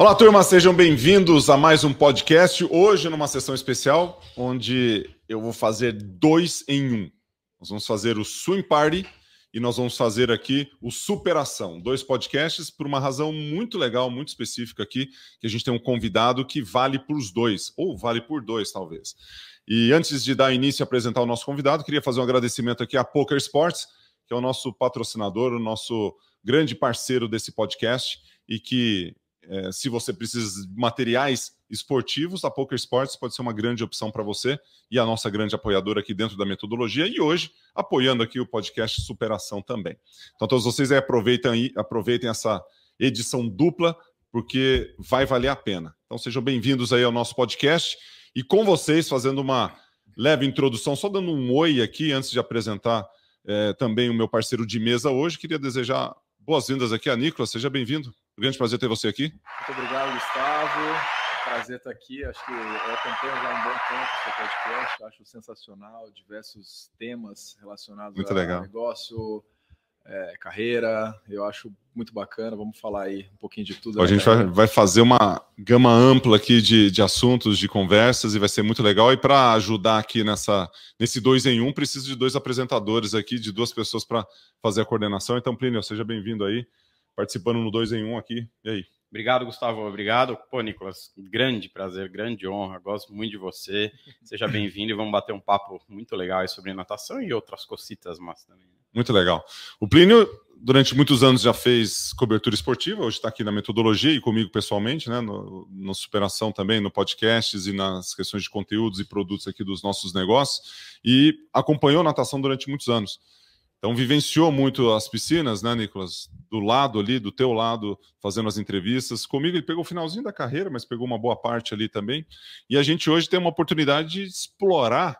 Olá, turma, sejam bem-vindos a mais um podcast. Hoje, numa sessão especial, onde eu vou fazer dois em um. Nós vamos fazer o Swing Party e nós vamos fazer aqui o Superação. Dois podcasts por uma razão muito legal, muito específica aqui, que a gente tem um convidado que vale por os dois, ou vale por dois, talvez. E antes de dar início a apresentar o nosso convidado, queria fazer um agradecimento aqui à Poker Sports, que é o nosso patrocinador, o nosso grande parceiro desse podcast e que é, se você precisa de materiais esportivos, a Poker Sports pode ser uma grande opção para você e a nossa grande apoiadora aqui dentro da metodologia e hoje apoiando aqui o podcast Superação também. Então todos vocês aí aproveitem, aí, aproveitem essa edição dupla porque vai valer a pena. Então sejam bem-vindos aí ao nosso podcast e com vocês fazendo uma leve introdução, só dando um oi aqui antes de apresentar é, também o meu parceiro de mesa hoje, queria desejar boas-vindas aqui a Nicolas, seja bem-vindo. Grande prazer ter você aqui. Muito obrigado, Gustavo. Prazer estar aqui. Acho que eu acompanho já um bom tempo o seu podcast. Acho sensacional. Diversos temas relacionados muito legal. negócio, é, carreira. Eu acho muito bacana. Vamos falar aí um pouquinho de tudo. A gente vai, vai, fazer uma gama ampla aqui de, de assuntos, de conversas, e vai ser muito legal. E para ajudar aqui nessa, nesse dois em um, preciso de dois apresentadores aqui, de duas pessoas para fazer a coordenação. Então, Plínio, seja bem-vindo aí participando no 2 em 1 um aqui. E aí? Obrigado, Gustavo. Obrigado. Pô, Nicolas, grande prazer, grande honra. Gosto muito de você. Seja bem-vindo e vamos bater um papo muito legal sobre natação e outras cocitas mas também. Né? Muito legal. O Plínio, durante muitos anos, já fez cobertura esportiva, hoje está aqui na metodologia e comigo pessoalmente, né? No, no Superação também, no podcasts e nas questões de conteúdos e produtos aqui dos nossos negócios. E acompanhou natação durante muitos anos. Então, vivenciou muito as piscinas, né, Nicolas? Do lado ali, do teu lado, fazendo as entrevistas. Comigo, ele pegou o finalzinho da carreira, mas pegou uma boa parte ali também. E a gente hoje tem uma oportunidade de explorar.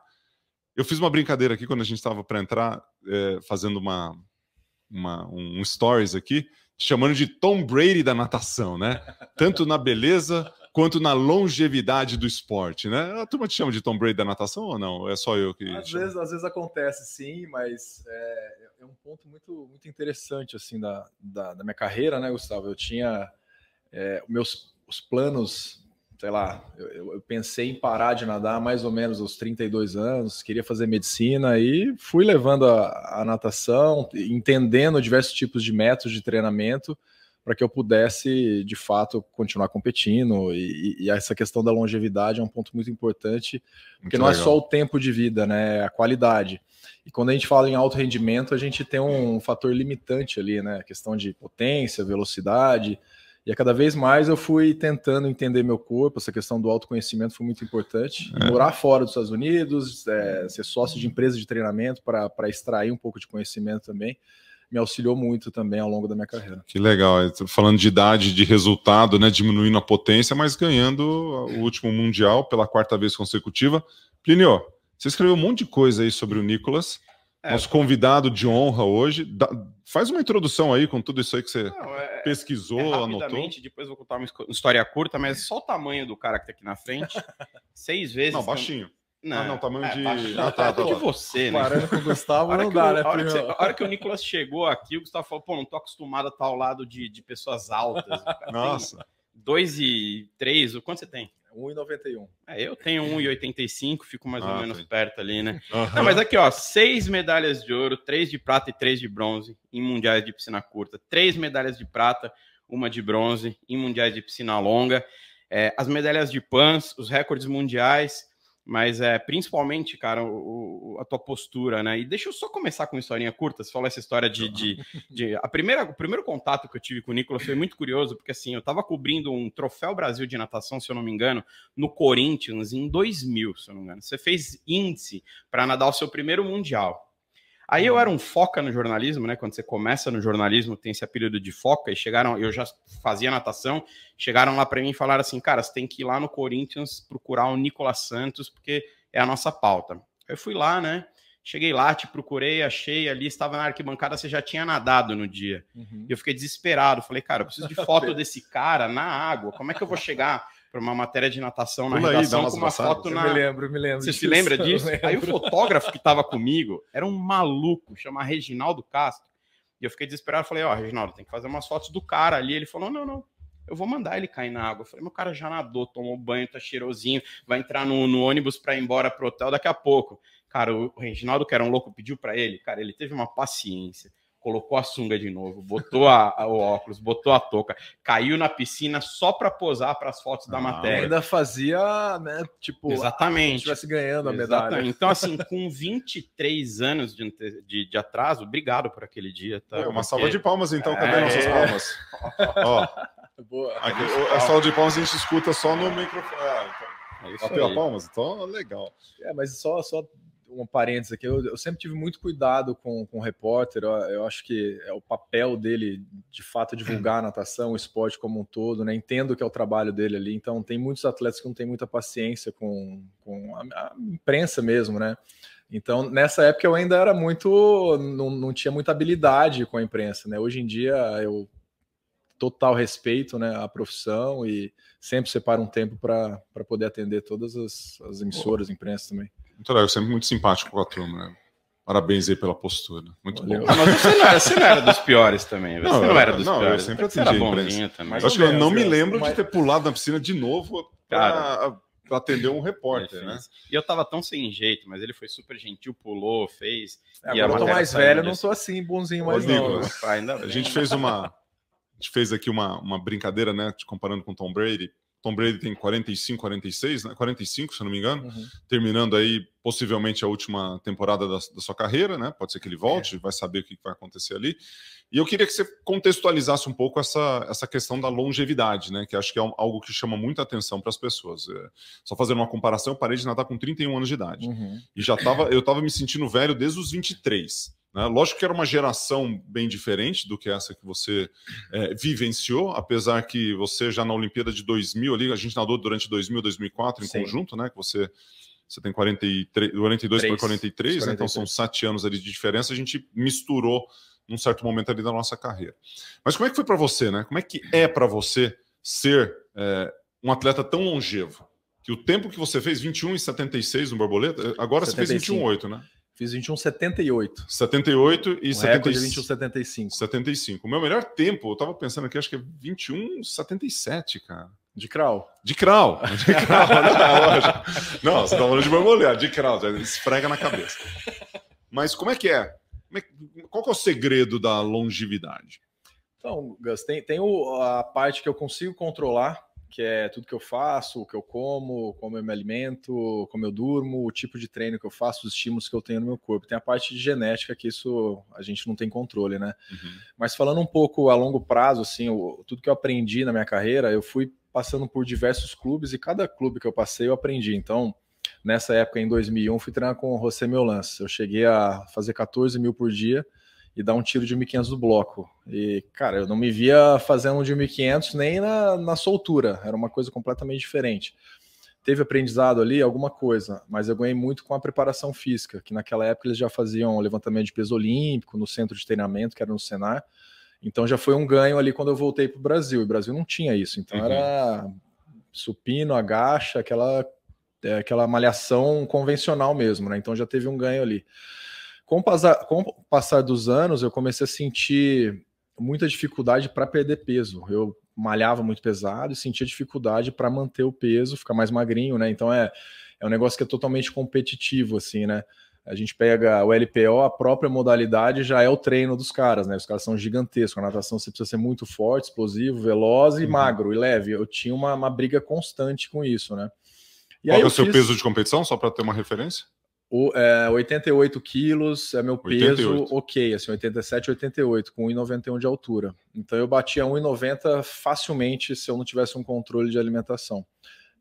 Eu fiz uma brincadeira aqui quando a gente estava para entrar, é, fazendo uma, uma, um stories aqui, chamando de Tom Brady da natação, né? Tanto na beleza quanto na longevidade do esporte, né? A turma te chama de Tom Brady da natação ou não? É só eu que. Às vezes, às vezes acontece sim, mas é, é, um ponto muito, muito interessante assim da, da, da minha carreira, né, Gustavo? Eu tinha é, meus os planos, sei lá, eu, eu, pensei em parar de nadar mais ou menos aos 32 anos, queria fazer medicina e fui levando a, a natação, entendendo diversos tipos de métodos de treinamento para que eu pudesse, de fato, continuar competindo. E, e, essa questão da longevidade é um ponto muito importante, porque muito não legal. é só o tempo de vida, né? É a qualidade. E quando a gente fala em alto rendimento, a gente tem um fator limitante ali, né? A questão de potência, velocidade. E a cada vez mais eu fui tentando entender meu corpo, essa questão do autoconhecimento foi muito importante. É. Morar fora dos Estados Unidos, é, ser sócio de empresa de treinamento para extrair um pouco de conhecimento também me auxiliou muito também ao longo da minha carreira. Que legal, falando de idade, de resultado, né, diminuindo a potência, mas ganhando o último mundial pela quarta vez consecutiva. Plinio, você escreveu um monte de coisa aí sobre o Nicolas, é, nosso convidado de honra hoje. Da, faz uma introdução aí com tudo isso aí que você não, é, pesquisou, é anotou. Depois vou contar uma história curta, mas só o tamanho do cara que tá aqui na frente. Seis vezes. Não, baixinho. Não, ah, não, tamanho é, de. Ah, tá, tá, de você, né? Parando com o Gustavo, não dá, né? A hora, você, a hora, que o Nicolas chegou aqui, o Gustavo falou: pô, não tô acostumado a estar ao lado de, de pessoas altas. Nossa. 2 e 3, o quanto você tem? 1,91. É, eu tenho 1,85, fico mais ah, ou menos perto ali, né? Uhum. Não, mas aqui, ó, seis medalhas de ouro, três de prata e três de bronze em mundiais de piscina curta, três medalhas de prata, uma de bronze em mundiais de piscina longa, é, as medalhas de pans, os recordes mundiais mas é principalmente, cara, o, a tua postura, né? E deixa eu só começar com uma historinha curta. Você falou essa história de, de, de, a primeira, o primeiro contato que eu tive com o Nicolas foi muito curioso, porque assim, eu tava cobrindo um troféu Brasil de natação, se eu não me engano, no Corinthians em 2000, se eu não me engano. Você fez índice para nadar o seu primeiro mundial. Aí eu era um foca no jornalismo, né? Quando você começa no jornalismo, tem esse apelido de foca, e chegaram, eu já fazia natação, chegaram lá para mim e falaram assim: cara, você tem que ir lá no Corinthians procurar o Nicolas Santos, porque é a nossa pauta. Eu fui lá, né? Cheguei lá, te procurei, achei ali, estava na arquibancada, você já tinha nadado no dia. Uhum. E eu fiquei desesperado. Falei, cara, eu preciso de foto desse cara na água. Como é que eu vou chegar para uma matéria de natação na Pula redação aí, com uma foto na. Eu me lembro, me lembro. Você disso, se lembra disso? Aí o fotógrafo que estava comigo era um maluco, chama Reginaldo Castro. E eu fiquei desesperado, falei, ó, oh, Reginaldo, tem que fazer umas fotos do cara ali. Ele falou, não, não, eu vou mandar ele cair na água. Eu falei, meu cara já nadou, tomou banho, tá cheirosinho, vai entrar no, no ônibus para ir embora pro hotel daqui a pouco. Cara, o Reginaldo, que era um louco, pediu para ele, cara, ele teve uma paciência colocou a sunga de novo, botou a, a, o óculos, botou a touca, caiu na piscina só para posar para as fotos ah, da matéria. Ainda fazia, né? Tipo, exatamente. estivesse ganhando a medalha. Exatamente. Então, assim, com 23 anos de, de, de, atraso, obrigado por aquele dia. Tá? É, uma Porque... salva de palmas, então. Cadê é... nossas palmas? Ó, Boa. Aqui, a salva de palmas a gente escuta só no microfone. Ah, então. É Bateu a palmas? Então, legal. É, mas só, só um parênteses aqui, eu, eu, sempre tive muito cuidado com, com o repórter, eu, eu, acho que é o papel dele, de fato, divulgar a natação, o esporte como um todo, né? Entendo que é o trabalho dele ali, então tem muitos atletas que não têm muita paciência com, com a, a imprensa mesmo, né? Então, nessa época eu ainda era muito, não, não tinha muita habilidade com a imprensa, né? Hoje em dia eu total respeito né, à profissão e sempre separo um tempo para poder atender todas as, as emissoras, imprensa também. Muito legal, sempre muito simpático com a turma, né? Parabéns aí pela postura. Muito bom. Ah, mas você não, era, você não, era, dos piores também. Você não, não era dos não, piores. Eu sempre atendi era bonzinho também. Eu acho que eu não me lembro mas... de ter pulado na piscina de novo para atender um repórter, né? E eu tava tão sem jeito, mas ele foi super gentil, pulou, fez. É, agora eu tô mais velho, não sou assim, bonzinho mais não. A gente fez uma, a gente fez aqui uma, uma brincadeira, né, comparando com Tom Brady. Tom Brady tem 45, 46, né? 45, se eu não me engano, uhum. terminando aí possivelmente a última temporada da, da, sua carreira, né? Pode ser que ele volte, é. vai saber o que vai acontecer ali. E eu queria que você contextualizasse um pouco essa, essa questão da longevidade, né? Que acho que é algo que chama muita atenção para as pessoas. É, só fazendo uma comparação, eu parei de nadar com 31 anos de idade. Uhum. E já tava, eu estava me sentindo velho desde os 23. Né? Lógico que era uma geração bem diferente do que essa que você é, vivenciou, apesar que você já na Olimpíada de 2000 ali, a gente nadou durante 2000, 2004 em Sim. conjunto, né? Que você você tem 43, 42 para 43, 43. Né? então são sete anos ali de diferença. A gente misturou num certo momento ali da nossa carreira. Mas como é que foi para você, né? Como é que é para você ser é, um atleta tão longevo? Que o tempo que você fez, 21 e 76 no borboleta, agora 75. você fez 21 8, né? Fiz 21,78. 78 e um 70... 21,75. 75. O meu melhor tempo, eu tava pensando aqui, acho que é 21,77, cara. De crawl. De crawl. De crawl, não, não, você tá falando de borboleta, de crawl, já esfrega na cabeça. Mas como é que é? é qual que é o segredo da longevidade? Então, Gus, tem, tem o, a parte que eu consigo controlar, que é tudo que eu faço, o que eu como, como eu me alimento, como eu durmo, o tipo de treino que eu faço, os estímulos que eu tenho no meu corpo. Tem a parte de genética que isso a gente não tem controle, né? Uhum. Mas falando um pouco a longo prazo, assim, o, tudo que eu aprendi na minha carreira, eu fui passando por diversos clubes e cada clube que eu passei eu aprendi. Então, nessa época, em 2001, fui treinar com o José Meulance. Eu cheguei a fazer 14 mil por dia e dar um tiro de 1.500 do bloco. E, cara, eu não me via fazendo um de 1.500 nem na, na soltura, era uma coisa completamente diferente. Teve aprendizado ali, alguma coisa, mas eu ganhei muito com a preparação física, que naquela época eles já faziam levantamento de peso olímpico no centro de treinamento, que era no Senar. Então já foi um ganho ali quando eu voltei para o Brasil. E o Brasil não tinha isso, então uhum. era supino, agacha, aquela, é, aquela malhação convencional mesmo, né? Então já teve um ganho ali. Com o, passar, com o passar dos anos, eu comecei a sentir muita dificuldade para perder peso. Eu malhava muito pesado e sentia dificuldade para manter o peso, ficar mais magrinho, né? Então é, é um negócio que é totalmente competitivo, assim, né? A gente pega o LPO, a própria modalidade já é o treino dos caras, né? Os caras são gigantescos. A natação você precisa ser muito forte, explosivo, veloz e uhum. magro e leve. Eu tinha uma, uma briga constante com isso, né? E Qual é o seu fiz... peso de competição, só para ter uma referência? O, é, 88 quilos é meu peso 88. ok, assim, 87, 88, com 1,91 de altura. Então eu batia 1,90 facilmente se eu não tivesse um controle de alimentação.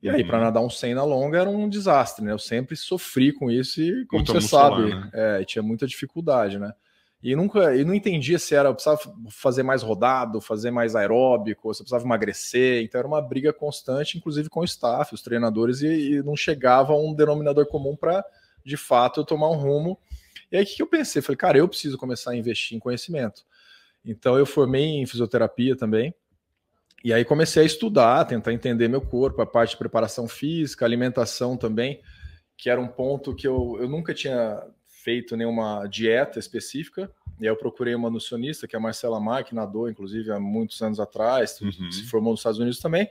E aí, para uhum. nadar um 100 na longa era um desastre, né? Eu sempre sofri com isso e, como Muito você sabe, né? é, tinha muita dificuldade, né? E nunca, e não entendia se era precisava fazer mais rodado, fazer mais aeróbico, se precisava emagrecer. Então era uma briga constante, inclusive com o staff, os treinadores, e, e não chegava a um denominador comum para de fato eu tomar um rumo. E aí o que eu pensei? Falei, cara, eu preciso começar a investir em conhecimento. Então eu formei em fisioterapia também. E aí comecei a estudar, tentar entender meu corpo, a parte de preparação física, alimentação também, que era um ponto que eu, eu nunca tinha feito nenhuma dieta específica. E aí eu procurei uma nutricionista, que é a Marcela Mar, que nadou, inclusive, há muitos anos atrás, uhum. se formou nos Estados Unidos também.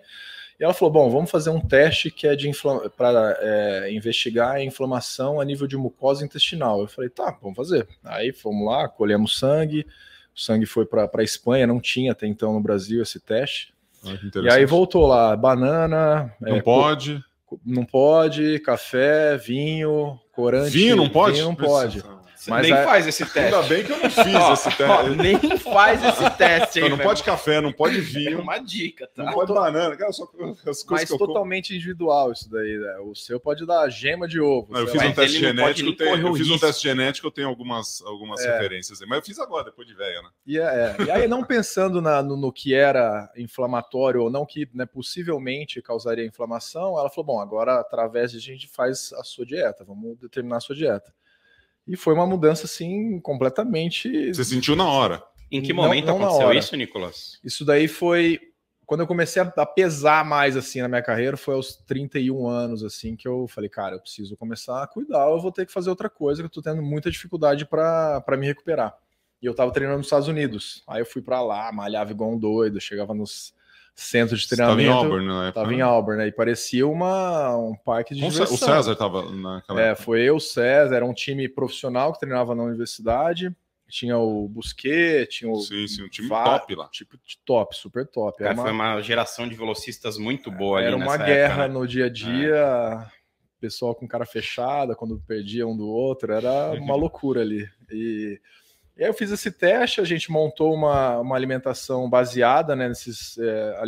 E ela falou: bom, vamos fazer um teste que é de para é, investigar a inflamação a nível de mucosa intestinal. Eu falei, tá, vamos fazer. Aí fomos lá, colhemos sangue, o sangue foi para a Espanha, não tinha até então no Brasil esse teste. Ah, e aí voltou lá, banana. Não é, pode. Não pode, café, vinho, corante. Vinho não pode? Vinho não pode. Mas nem faz esse teste. Ainda bem que eu não fiz esse teste. nem faz esse teste. Aí, não, não pode café, não pode vinho. É uma dica, tá? Não pode banana. Cara, só as coisas Mas totalmente individual isso daí. Né? O seu pode dar gema de ovo. Não, eu fiz um teste genético. Tenho, eu fiz um teste genético, eu tenho algumas, algumas é. referências. Mas eu fiz agora, depois de velho, né? E, é, é. e aí, não pensando na, no, no, que era inflamatório ou não, que né, possivelmente causaria inflamação, ela falou: bom, agora através disso a gente faz a sua dieta, vamos determinar a sua dieta. E foi uma mudança, assim, completamente. Você sentiu na hora. Em que momento não, não aconteceu isso, Nicolas? Isso daí foi quando eu comecei a pesar mais assim na minha carreira, foi aos 31 anos assim que eu falei, cara, eu preciso começar a cuidar, eu vou ter que fazer outra coisa, que eu tô tendo muita dificuldade para me recuperar. E eu tava treinando nos Estados Unidos. Aí eu fui para lá, malhava igual um doido, chegava nos centro de treinamento. Estava em Auburn, né? Tava em Auburn, né? E parecia uma, um parque de diversão. O César estava naquela É, foi eu, o César, era um time profissional que treinava na universidade. Tinha o Busquet, tinha o. Sim, sim, um time top lá. Tipo de top, super top. Cara, uma... Foi uma geração de velocistas muito boa Era uma guerra época, né? no dia a dia. É. Pessoal com cara fechada, quando perdia um do outro, era uma loucura ali. E e aí eu fiz esse teste, a gente montou uma, uma alimentação baseada né, nesses é,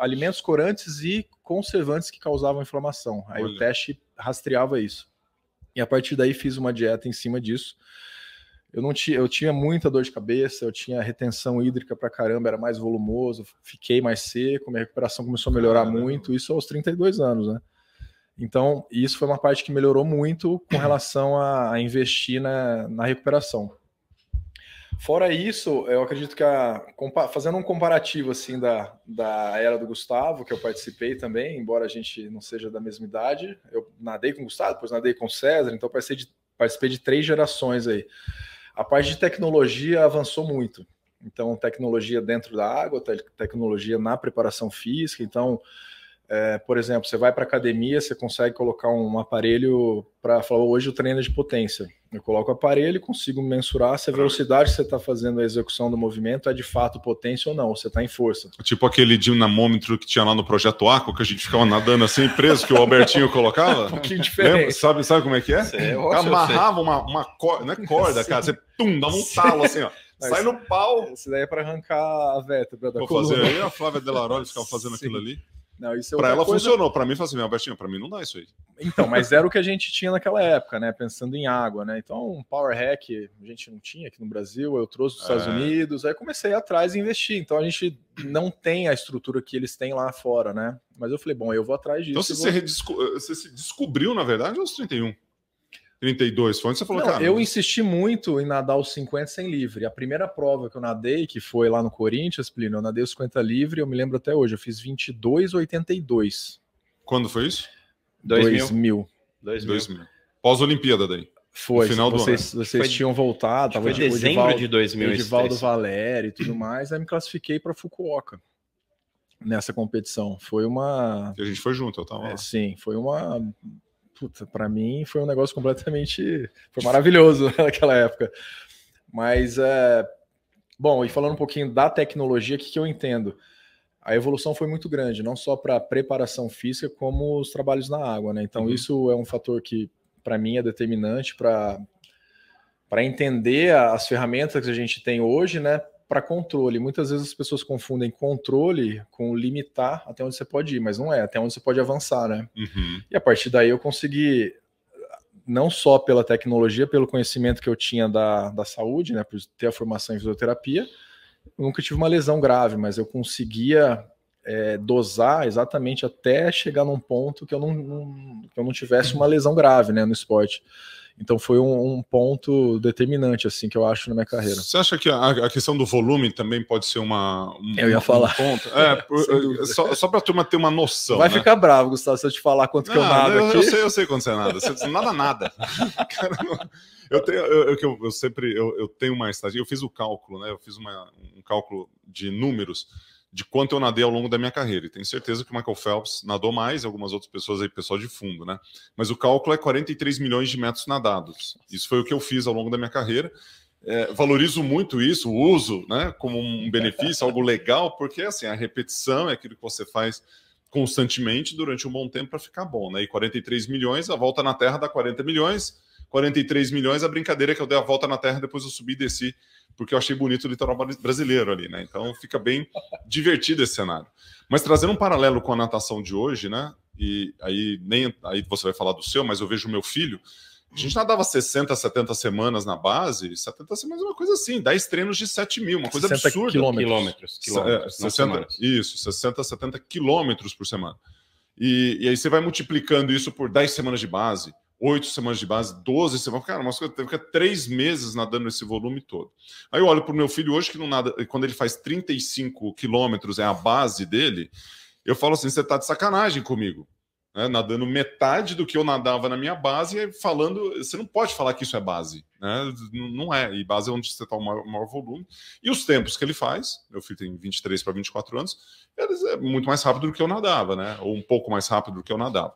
alimentos corantes e conservantes que causavam inflamação. Aí Olha. o teste rastreava isso. E a partir daí fiz uma dieta em cima disso. Eu não tinha, eu tinha muita dor de cabeça, eu tinha retenção hídrica para caramba, era mais volumoso, fiquei mais seco, minha recuperação começou a melhorar Caramba. muito, isso aos 32 anos, né? Então, isso foi uma parte que melhorou muito com relação a, a investir na, na recuperação. Fora isso, eu acredito que a, fazendo um comparativo assim da, da era do Gustavo, que eu participei também, embora a gente não seja da mesma idade, eu nadei com o Gustavo, depois nadei com o César, então participei de, participei de três gerações aí. A parte de tecnologia avançou muito. Então, tecnologia dentro da água, tecnologia na preparação física. Então, é, por exemplo, você vai para academia, você consegue colocar um aparelho para falar, hoje o treino é de potência. Eu coloco o aparelho e consigo mensurar se a velocidade que você está fazendo a execução do movimento é de fato potência ou não, ou você está em força. Tipo aquele dinamômetro que tinha lá no Projeto Aqua, que a gente ficava nadando assim preso, que o Albertinho colocava. um pouquinho diferente. Lembra? Sabe, sabe como é que é? Sei, Amarrava uma, uma corda, não é corda, cara, você tum, dá um talo assim, ó. Sai no pau. Isso daí é para arrancar a vértebra da Vou coluna. fazer aí, a Flávia Delaroli ficava fazendo Sim. aquilo ali. Não, isso é para ela coisa... funcionou, para mim assim, Albertinho, para mim não dá isso aí. Então, mas era o que a gente tinha naquela época, né? Pensando em água, né? Então, um power hack a gente não tinha aqui no Brasil, eu trouxe dos é. Estados Unidos, aí comecei atrás e investir. Então a gente não tem a estrutura que eles têm lá fora, né? Mas eu falei, bom, eu vou atrás disso. Então você, vou... redesco... você se descobriu, na verdade, aos 31? 32 foi onde você falou, não, cara. Eu insisti muito em nadar os 50 sem livre. A primeira prova que eu nadei, que foi lá no Corinthians, Plínio, eu nadei os 50 livre, eu me lembro até hoje, eu fiz 22,82. Quando foi isso? 2000. 2000. 2000. Pós-Olimpíada daí. Foi, final vocês, do ano. vocês foi, tinham voltado, tava foi de dezembro Edivaldo, de 2000. Edivaldo Valério e tudo mais, aí me classifiquei para Fukuoka nessa competição. Foi uma. E a gente foi junto, eu tava é, Sim, foi uma puta, para mim foi um negócio completamente. Foi maravilhoso naquela época. Mas, é... bom, e falando um pouquinho da tecnologia, o que, que eu entendo? A evolução foi muito grande, não só para preparação física, como os trabalhos na água, né? Então, uhum. isso é um fator que, para mim, é determinante para para entender as ferramentas que a gente tem hoje, né, para controle. Muitas vezes as pessoas confundem controle com limitar até onde você pode ir, mas não é, até onde você pode avançar, né? Uhum. E a partir daí eu consegui, não só pela tecnologia, pelo conhecimento que eu tinha da, da saúde, né, por ter a formação em fisioterapia, eu nunca tive uma lesão grave, mas eu conseguia é, dosar exatamente até chegar num ponto que eu não, não, que eu não tivesse uma lesão grave né, no esporte. Então foi um, um, ponto determinante, assim, que eu acho na minha carreira. Você acha que a, a questão do volume também pode ser uma. Um, eu ia falar. Um ponto? É, por, só, só para a turma ter uma noção. Vai né? ficar bravo, Gustavo, se eu te falar quanto que eu nado eu, aqui. Eu sei, eu sei quanto você é nada. Você nada, nada. eu, tenho, eu, eu, eu sempre eu, eu tenho uma estatística. Eu fiz o cálculo, né? Eu fiz uma, um cálculo de números de quanto eu nadei ao longo da minha carreira. E tenho certeza que o Michael Phelps nadou mais, algumas outras pessoas aí, pessoal de fundo, né? Mas o cálculo é 43 milhões de metros nadados. Isso foi o que eu fiz ao longo da minha carreira. É, valorizo muito isso, o uso, né, como um benefício, algo legal, porque assim, a repetição é aquilo que você faz constantemente durante um bom tempo para ficar bom, né? E 43 milhões, a volta na Terra dá 40 milhões, 43 milhões, a brincadeira é que eu dei a volta na Terra, depois eu subi e desci porque eu achei bonito o litoral brasileiro ali, né? Então fica bem divertido esse cenário. Mas trazendo um paralelo com a natação de hoje, né? E aí nem aí você vai falar do seu, mas eu vejo o meu filho. A gente nadava 60, 70 semanas na base, 70 semanas é uma coisa assim, 10 treinos de 7 mil, uma coisa absurda. Quilômetros. quilômetros, é, 60, isso, 60, 70 quilômetros por semana. E, e aí você vai multiplicando isso por 10 semanas de base, oito semanas de base, 12 semanas. Cara, mas teve que ficar três meses nadando esse volume todo. Aí eu olho para o meu filho hoje, que não nada, quando ele faz 35 quilômetros, é a base dele. Eu falo assim: você está de sacanagem comigo né, nadando metade do que eu nadava na minha base, falando, você não pode falar que isso é base, né? Não é, e base é onde você está o maior, maior, volume. E os tempos que ele faz, meu filho tem 23 para 24 anos, é muito mais rápido do que eu nadava, né? Ou um pouco mais rápido do que eu nadava.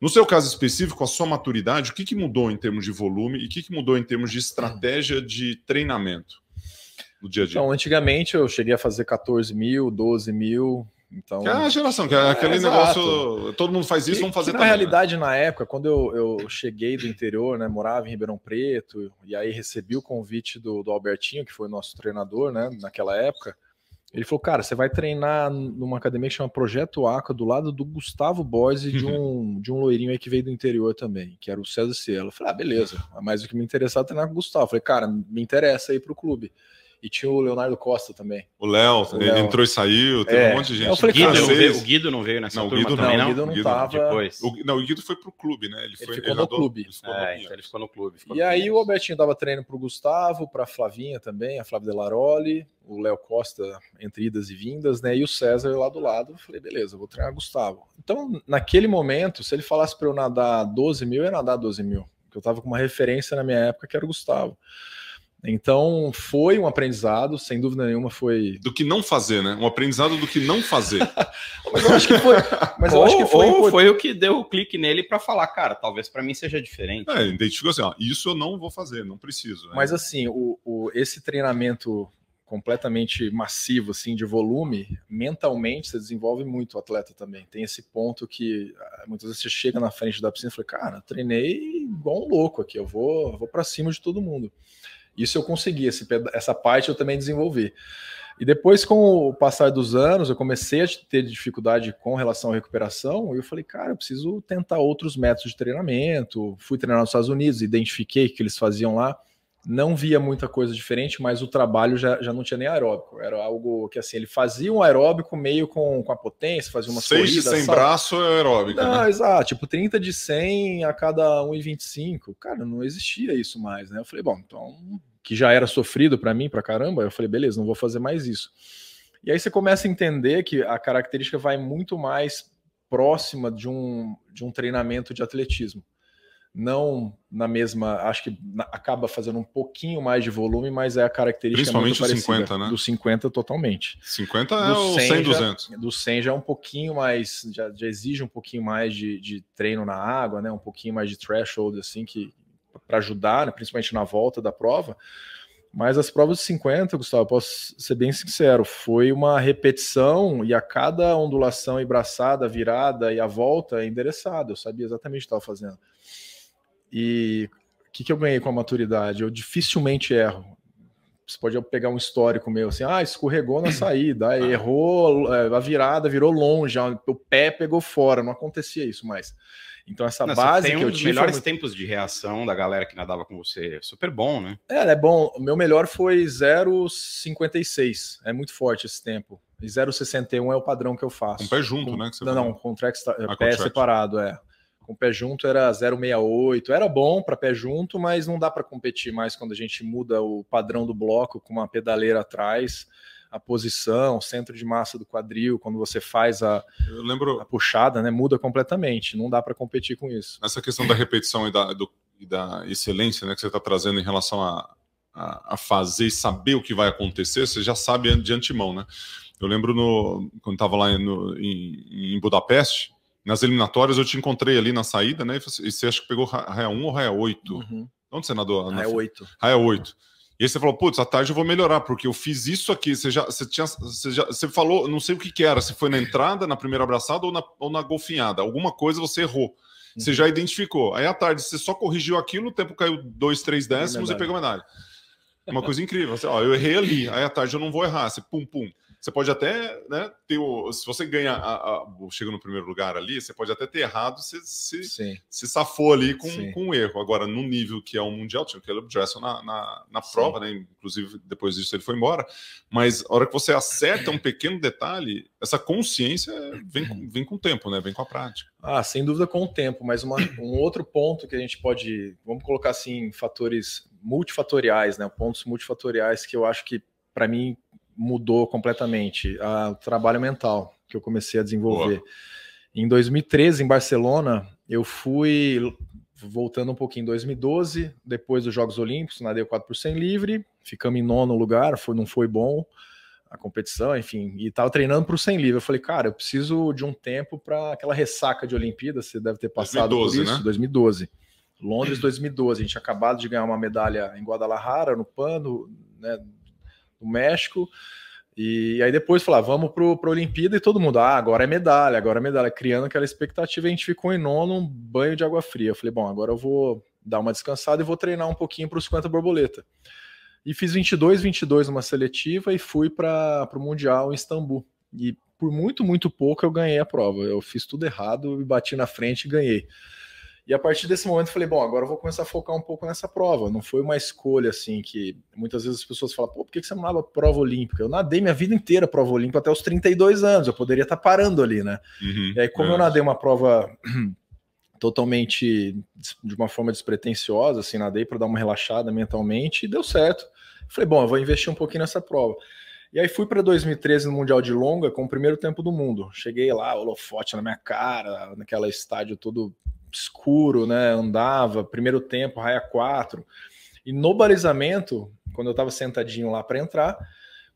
No seu caso específico, a sua maturidade, o que, que mudou em termos de volume e o que, que mudou em termos de estratégia de treinamento no dia a dia? Então, antigamente eu cheguei a fazer 14 mil, 12 mil, então, que é a geração, que é aquele é, negócio, todo mundo faz isso, que, vamos fazer que, também. Na né? realidade, né? na época, quando eu, eu cheguei do interior, né, morava em Ribeirão Preto, e aí recebi o convite do, do Albertinho, que foi o nosso treinador, né, naquela época. Ele falou, cara, você vai treinar numa academia que chama Projeto Aqua, do lado do Gustavo Borges e de um, de um loirinho aí que veio do interior também, que era o César Cielo. Eu falei, ah, beleza, mas o que me interessava é treinar com o Gustavo. Eu falei, cara, me interessa ir pro clube. E tinha o Leonardo Costa também. O Léo, ele entrou e saiu, teve é. um monte de gente. Falei, Guido, não veio, o Guido não veio nessa não, turma Guido, também, não? O Guido não, Guido tava... Depois. O, não, o Guido foi pro clube, né? Ele, foi, ele ficou no clube. Ele ficou, é, no... Então ele ficou no clube. Ficou e no aí clube. o Albertinho dava treino pro Gustavo, pra Flavinha também, a Flávia Delaroli, o Léo Costa entre idas e vindas, né? E o César lá do lado. Eu falei, beleza, vou treinar Gustavo. Então, naquele momento, se ele falasse para eu nadar 12 mil, eu ia nadar 12 mil. Porque eu tava com uma referência na minha época que era o Gustavo. Então foi um aprendizado, sem dúvida nenhuma foi. Do que não fazer, né? Um aprendizado do que não fazer. mas eu acho que foi. Mas eu ou, acho que foi, ou foi o que deu o clique nele para falar, cara, talvez para mim seja diferente. É, identificou assim, ó, isso eu não vou fazer, não preciso. Né? Mas assim, o, o, esse treinamento completamente massivo, assim, de volume, mentalmente você desenvolve muito o atleta também. Tem esse ponto que ah, muitas vezes você chega na frente da piscina e fala, cara, treinei igual um louco aqui, eu vou, vou para cima de todo mundo. Isso eu consegui, esse, essa parte eu também desenvolvi. E depois, com o passar dos anos, eu comecei a ter dificuldade com relação à recuperação, e eu falei, cara, eu preciso tentar outros métodos de treinamento. Fui treinar nos Estados Unidos, identifiquei o que eles faziam lá. Não via muita coisa diferente, mas o trabalho já, já não tinha nem aeróbico. Era algo que, assim, ele fazia um aeróbico meio com, com a potência, fazia umas Seis corridas. 6 de 100 sabe? braço é aeróbico, Não, né? exato. Tipo, 30 de 100 a cada 1,25. Cara, não existia isso mais, né? Eu falei, bom, então que já era sofrido para mim, para caramba, eu falei, beleza, não vou fazer mais isso. E aí você começa a entender que a característica vai muito mais próxima de um, de um treinamento de atletismo. Não na mesma, acho que acaba fazendo um pouquinho mais de volume, mas é a característica Principalmente muito 50, né? Do 50 totalmente. 50 é do o 100, 100 200. Já, do 100 já é um pouquinho mais, já, já exige um pouquinho mais de, de treino na água, né? Um pouquinho mais de threshold, assim, que, para ajudar, né, principalmente na volta da prova. Mas as provas de 50, Gustavo, posso ser bem sincero, foi uma repetição e a cada ondulação e braçada, virada e a volta é endereçada. Eu sabia exatamente o que estava fazendo. E o que, que eu ganhei com a maturidade? Eu dificilmente erro. Você pode pegar um histórico meu assim, ah, escorregou na saída, errou é, a virada, virou longe, o pé pegou fora, não acontecia isso mais. Então, essa Não, base tem que um eu tive. melhores muito... tempos de reação da galera que nadava com você. Super bom, né? É, é bom. O meu melhor foi 0,56. É muito forte esse tempo. E 0,61 é o padrão que eu faço. Com o pé junto, com... né? não, não, com o track, ah, pé separado, é. Com pé junto era 0,68. Era bom para pé junto, mas não dá para competir mais quando a gente muda o padrão do bloco com uma pedaleira atrás a posição, centro de massa do quadril, quando você faz a, lembro... a puxada, né, muda completamente. Não dá para competir com isso. Essa questão da repetição e da, do, e da excelência né, que você está trazendo em relação a, a, a, fazer e saber o que vai acontecer, você já sabe de antemão, né? Eu lembro no, quando estava lá no, em, em, Budapeste, nas eliminatórias eu te encontrei ali na saída, né? E você acha que pegou raia 1 ou raia 8? Uhum. Onde você nadou? Raia 8. Raia 8. E aí você falou, putz, à tarde eu vou melhorar, porque eu fiz isso aqui. Você já, você tinha, você já, você falou, não sei o que, que era, se foi na entrada, na primeira abraçada ou na, ou na golfinhada. Alguma coisa você errou. Você já identificou. Aí à tarde você só corrigiu aquilo, o tempo caiu dois, três décimos e pegou medalha. Uma coisa incrível. Você, ó, eu errei ali. Aí à tarde eu não vou errar. Você pum, pum. Você pode até, né, ter o, se você ganha, a, a, chega no primeiro lugar ali, você pode até ter errado, se, se, se safou ali com, com um erro. Agora, no nível que é o Mundial, tinha o Caleb Dressel na, na, na prova, né, inclusive depois disso ele foi embora, mas a hora que você acerta um pequeno detalhe, essa consciência vem, vem com o tempo, né, vem com a prática. Ah, sem dúvida com o tempo, mas uma, um outro ponto que a gente pode, vamos colocar assim, fatores multifatoriais, né, pontos multifatoriais que eu acho que para mim mudou completamente o trabalho mental que eu comecei a desenvolver. Boa. Em 2013, em Barcelona, eu fui voltando um pouquinho em 2012, depois dos Jogos Olímpicos, nadei 4 por 100 livre, ficamos em nono lugar, foi, não foi bom a competição, enfim, e estava treinando para o 100 livre. Eu falei, cara, eu preciso de um tempo para aquela ressaca de Olimpíada, você deve ter passado 2012, por isso, né? 2012. Londres 2012, a gente acabado de ganhar uma medalha em Guadalajara, no pano, né, do México. E aí depois falar, vamos para a Olimpíada e todo mundo, ah, agora é medalha, agora é medalha, criando aquela expectativa. A gente ficou em nono, um banho de água fria. Eu falei, bom, agora eu vou dar uma descansada e vou treinar um pouquinho para os 50 borboleta. E fiz 22, 22 numa seletiva e fui para o Mundial em Istambul. E por muito, muito pouco eu ganhei a prova. Eu fiz tudo errado e bati na frente e ganhei. E a partir desse momento eu falei, bom, agora eu vou começar a focar um pouco nessa prova. Não foi uma escolha assim que muitas vezes as pessoas falam, pô, por que você não nada prova olímpica? Eu nadei minha vida inteira prova olímpica até os 32 anos, eu poderia estar parando ali, né? Uhum, e aí, como é. eu nadei uma prova totalmente de uma forma despretensiosa, assim, nadei para dar uma relaxada mentalmente e deu certo. falei, bom, eu vou investir um pouquinho nessa prova. E aí fui para 2013 no Mundial de Longa com o primeiro tempo do mundo. Cheguei lá, holofote na minha cara, naquela estádio todo escuro, né? Andava, primeiro tempo, raia 4. E no balizamento, quando eu estava sentadinho lá para entrar,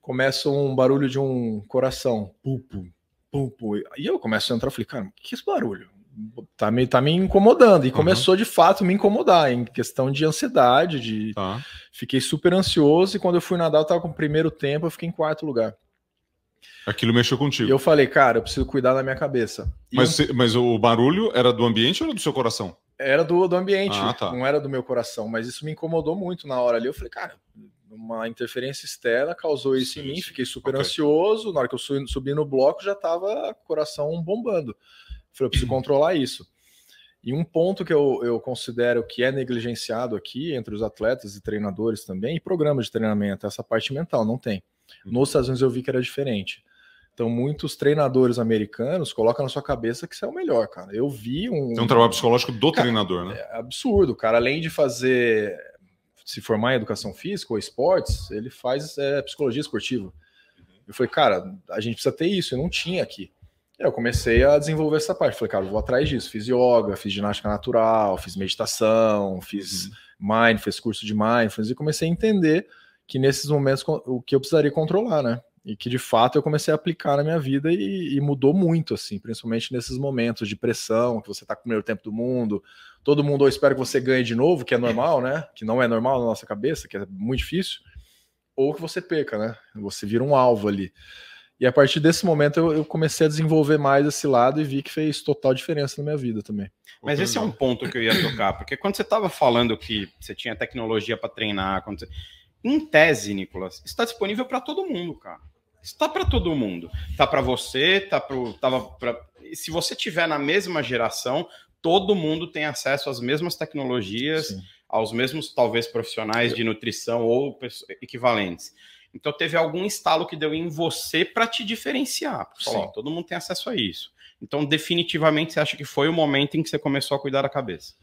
começa um barulho de um coração. Pupu, pupu. E eu começo a entrar, falei, cara, que esse barulho? Tá me, tá me incomodando. E uhum. começou de fato me incomodar, em questão de ansiedade, de. Tá. Fiquei super ansioso e quando eu fui nadar, eu tava com o primeiro tempo, eu fiquei em quarto lugar. Aquilo mexeu contigo. E eu falei, cara, eu preciso cuidar da minha cabeça. mas, um... mas o barulho era do ambiente ou era do seu coração? Era do, do ambiente, ah, tá. não era do meu coração, mas isso me incomodou muito na hora ali. Eu falei, cara, uma interferência externa causou isso sim, em mim, sim. fiquei super okay. ansioso. Na hora que eu subi no bloco, já tava coração bombando. Eu falei, eu preciso controlar isso. E um ponto que eu, eu considero que é negligenciado aqui entre os atletas e treinadores também, e programas de treinamento, essa parte mental, não tem. Uhum. Nos Estados Unidos eu vi que era diferente. Então, muitos treinadores americanos colocam na sua cabeça que você é o melhor, cara. Eu vi um. Tem um trabalho psicológico do cara, treinador, né? É absurdo. cara, além de fazer. se formar em educação física ou esportes, ele faz é, psicologia esportiva. Eu falei, cara, a gente precisa ter isso. Eu não tinha aqui. Eu comecei a desenvolver essa parte. Falei, cara, vou atrás disso. Fiz yoga, fiz ginástica natural, fiz meditação, fiz uhum. mind, fiz curso de mindfulness e comecei a entender que nesses momentos o que eu precisaria controlar, né? e que de fato eu comecei a aplicar na minha vida e, e, mudou muito, assim, principalmente nesses momentos de pressão, que você está com o primeiro tempo do mundo, todo mundo ou espera que você ganhe de novo, que é normal, né? Que não é normal na nossa cabeça, que é muito difícil, ou que você perca, né? Você vira um alvo ali. E a partir desse momento eu, eu comecei a desenvolver mais esse lado e vi que fez total diferença na minha vida também. Mas esse é um ponto que eu ia tocar, porque quando você estava falando que você tinha tecnologia para treinar, quando você... em tese, Nicolas, está disponível para todo mundo, cara está para todo mundo. Está para você, tá pro, tava pra... se você tiver na mesma geração, todo mundo tem acesso às mesmas tecnologias, Sim. aos mesmos talvez profissionais de nutrição ou equivalentes. Então teve algum estalo que deu em você para te diferenciar. Falou, todo mundo tem acesso a isso. Então, definitivamente, você acha que foi o momento em que você começou a cuidar da cabeça?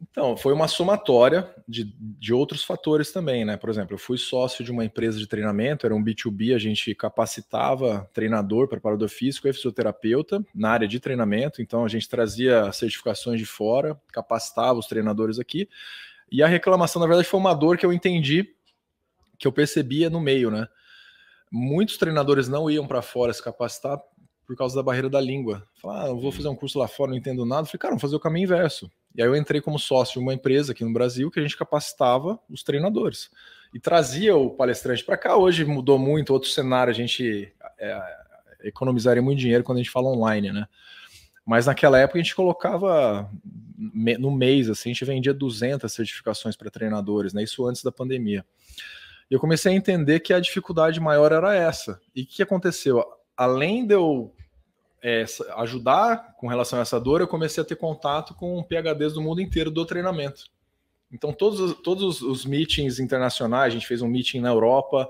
Então, foi uma somatória de, de outros fatores também, né? Por exemplo, eu fui sócio de uma empresa de treinamento, era um B2B, a gente capacitava treinador, preparador físico e fisioterapeuta na área de treinamento, então a gente trazia certificações de fora, capacitava os treinadores aqui, e a reclamação, na verdade, foi uma dor que eu entendi, que eu percebia no meio, né? Muitos treinadores não iam para fora se capacitar por causa da barreira da língua. Falar, ah, eu vou fazer um curso lá fora, não entendo nada. Falei, cara, vamos fazer o caminho inverso. E aí eu entrei como sócio de uma empresa aqui no Brasil que a gente capacitava os treinadores e trazia o palestrante para cá. Hoje mudou muito, outro cenário, a gente é, economizaria muito dinheiro quando a gente fala online, né? Mas naquela época a gente colocava no mês, assim, a gente vendia 200 certificações para treinadores, né? Isso antes da pandemia. E eu comecei a entender que a dificuldade maior era essa. E o que aconteceu? Além de eu é, ajudar com relação a essa dor, eu comecei a ter contato com PHDs do mundo inteiro do treinamento. Então, todos, todos os meetings internacionais, a gente fez um meeting na Europa,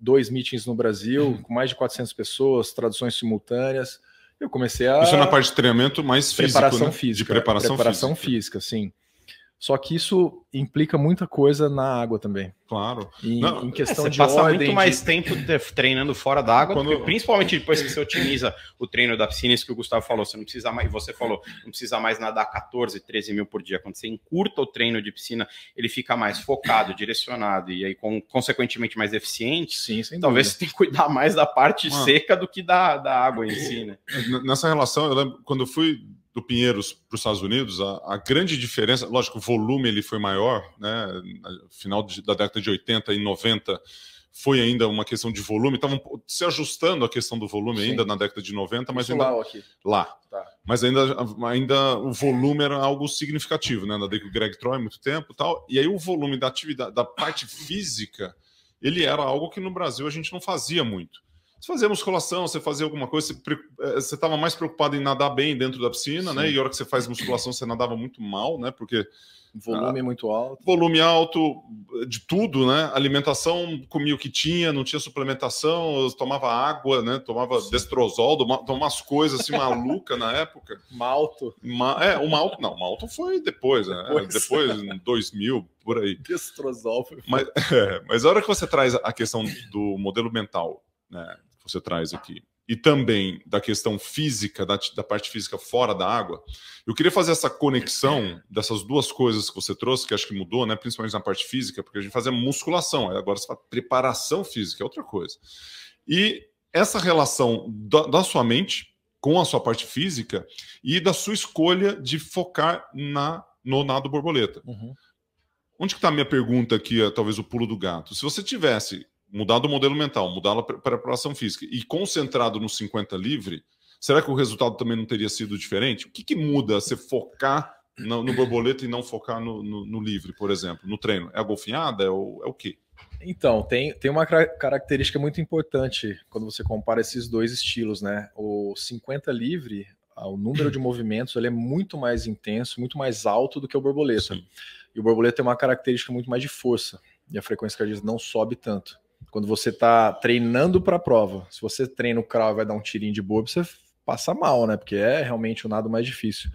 dois meetings no Brasil, com mais de 400 pessoas, traduções simultâneas. Eu comecei a. Isso é na parte de treinamento mais físico, preparação né? física. De preparação, preparação física. física, sim. Só que isso implica muita coisa na água também. Claro. Em, Não, em questão é, de passa ordem, muito de... mais tempo treinando fora da água, Quando... principalmente depois que você otimiza o treino da piscina, isso que o Gustavo falou, você não precisa mais, você falou, não precisa mais nadar 14, 13 mil por dia. Quando você encurta o treino de piscina, ele fica mais focado, direcionado e aí, com, consequentemente, mais eficiente. Sim, sem Talvez dúvida. você tenha que cuidar mais da parte Mano, seca do que da, da água em si, né? Nessa relação, eu lembro quando eu fui do Pinheiros para os Estados Unidos, a, a, grande diferença, lógico, o volume ele foi maior, né? Final de, da década de 80 e 90 foi ainda uma questão de volume, estavam se ajustando a questão do volume Sim. ainda na década de 90, mas Isso ainda lá, lá. Tá. Mas ainda, ainda o volume era algo significativo, né? Andei com o Greg Troy muito tempo, tal. E aí o volume da atividade, da parte física, ele era algo que no Brasil a gente não fazia muito. Você fazia musculação, você fazia alguma coisa, você estava mais preocupado em nadar bem dentro da piscina, Sim. né? E a hora que você faz musculação, você nadava muito mal, né? Porque volume ah, muito alto. Volume alto de tudo, né? Alimentação, comia o que tinha, não tinha suplementação, tomava água, né? Tomava Sim. destrozol, tomava umas coisas assim maluca na época. Malto. Ma é, o malto, não, o malto foi depois, né? Depois, depois em 2000, por aí. Destrozol. Foi mas, é, mas a hora que você traz a questão do modelo mental, né? Você traz aqui, e também da questão física, da, da, parte física fora da água, eu queria fazer essa conexão dessas duas coisas que você trouxe, que acho que mudou, né? principalmente na parte física, porque a gente fazia musculação, agora você fala preparação física, é outra coisa. E essa relação da, da sua mente com a sua parte física e da sua escolha de focar na, no nado borboleta. Uhum. Onde está a minha pergunta aqui, talvez o pulo do gato? Se você tivesse mudado o modelo mental, mudado a preparação física e concentrado no 50 livre, será que o resultado também não teria sido diferente? O que, que muda você focar no, no borboleta e não focar no, no, no, livre, por exemplo, no treino? É a golfinhada? É o, é o quê? Então, tem, tem uma característica muito importante quando você compara esses dois estilos, né? O 50 livre, o número de movimentos ele é muito mais intenso, muito mais alto do que o borboleta. Sim. E o borboleta tem uma característica muito mais de força, e a frequência cardíaca não sobe tanto. Quando você está treinando para a prova, se você treina o crawl e vai dar um tirinho de bobo, você passa mal, né? Porque é realmente o nado mais difícil.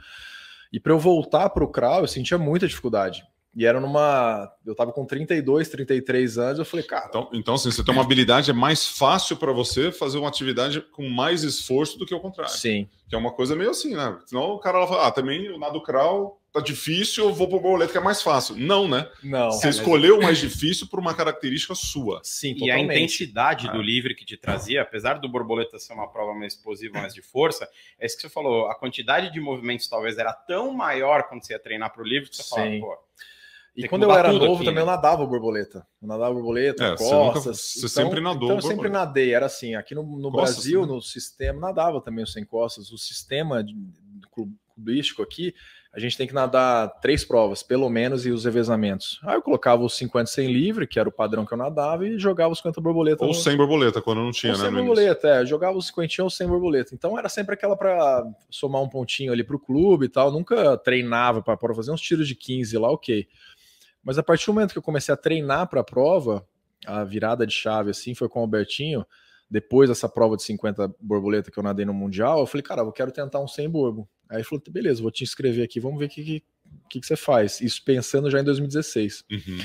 E para eu voltar para o crawl, eu sentia muita dificuldade. E era numa. Eu tava com 32, 33 anos. Eu falei, cara. Então, então assim, você tem uma habilidade, é mais fácil para você fazer uma atividade com mais esforço do que o contrário. Sim. Que é uma coisa meio assim, né? Senão o cara fala, ah, também o nado crawl tá difícil, eu vou pro borboleta que é mais fácil. Não, né? Não. Você é, escolheu o mais difícil por uma característica sua. Sim, totalmente. E a intensidade do livre que te trazia, apesar do borboleta ser uma prova mais explosiva, mais de força, é isso que você falou, a quantidade de movimentos talvez era tão maior quando você ia treinar pro livre que você falava, pô e quando eu era novo aqui, também né? eu nadava borboleta. Eu nadava borboleta, é, costas. Você, nunca, você então, sempre nadou. Então eu sempre nadei. Era assim, aqui no, no Brasil, né? no sistema, nadava também o sem costas. O sistema clubístico aqui, a gente tem que nadar três provas, pelo menos, e os revezamentos. Aí eu colocava os 50 sem livre, que era o padrão que eu nadava, e jogava os 50 borboleta. Ou no... sem borboleta, quando não tinha, ou né? Sem borboleta, é. Jogava os 50 ou sem borboleta. Então era sempre aquela para somar um pontinho ali pro clube e tal. Nunca treinava para fazer uns tiros de 15 lá, ok. Mas a partir do momento que eu comecei a treinar para a prova, a virada de chave assim foi com o Albertinho. depois dessa prova de 50 borboleta que eu nadei no Mundial, eu falei, cara, eu quero tentar um 100 borbo. Aí ele falou, beleza, vou te inscrever aqui, vamos ver o que, que, que, que você faz. Isso pensando já em 2016. Uhum.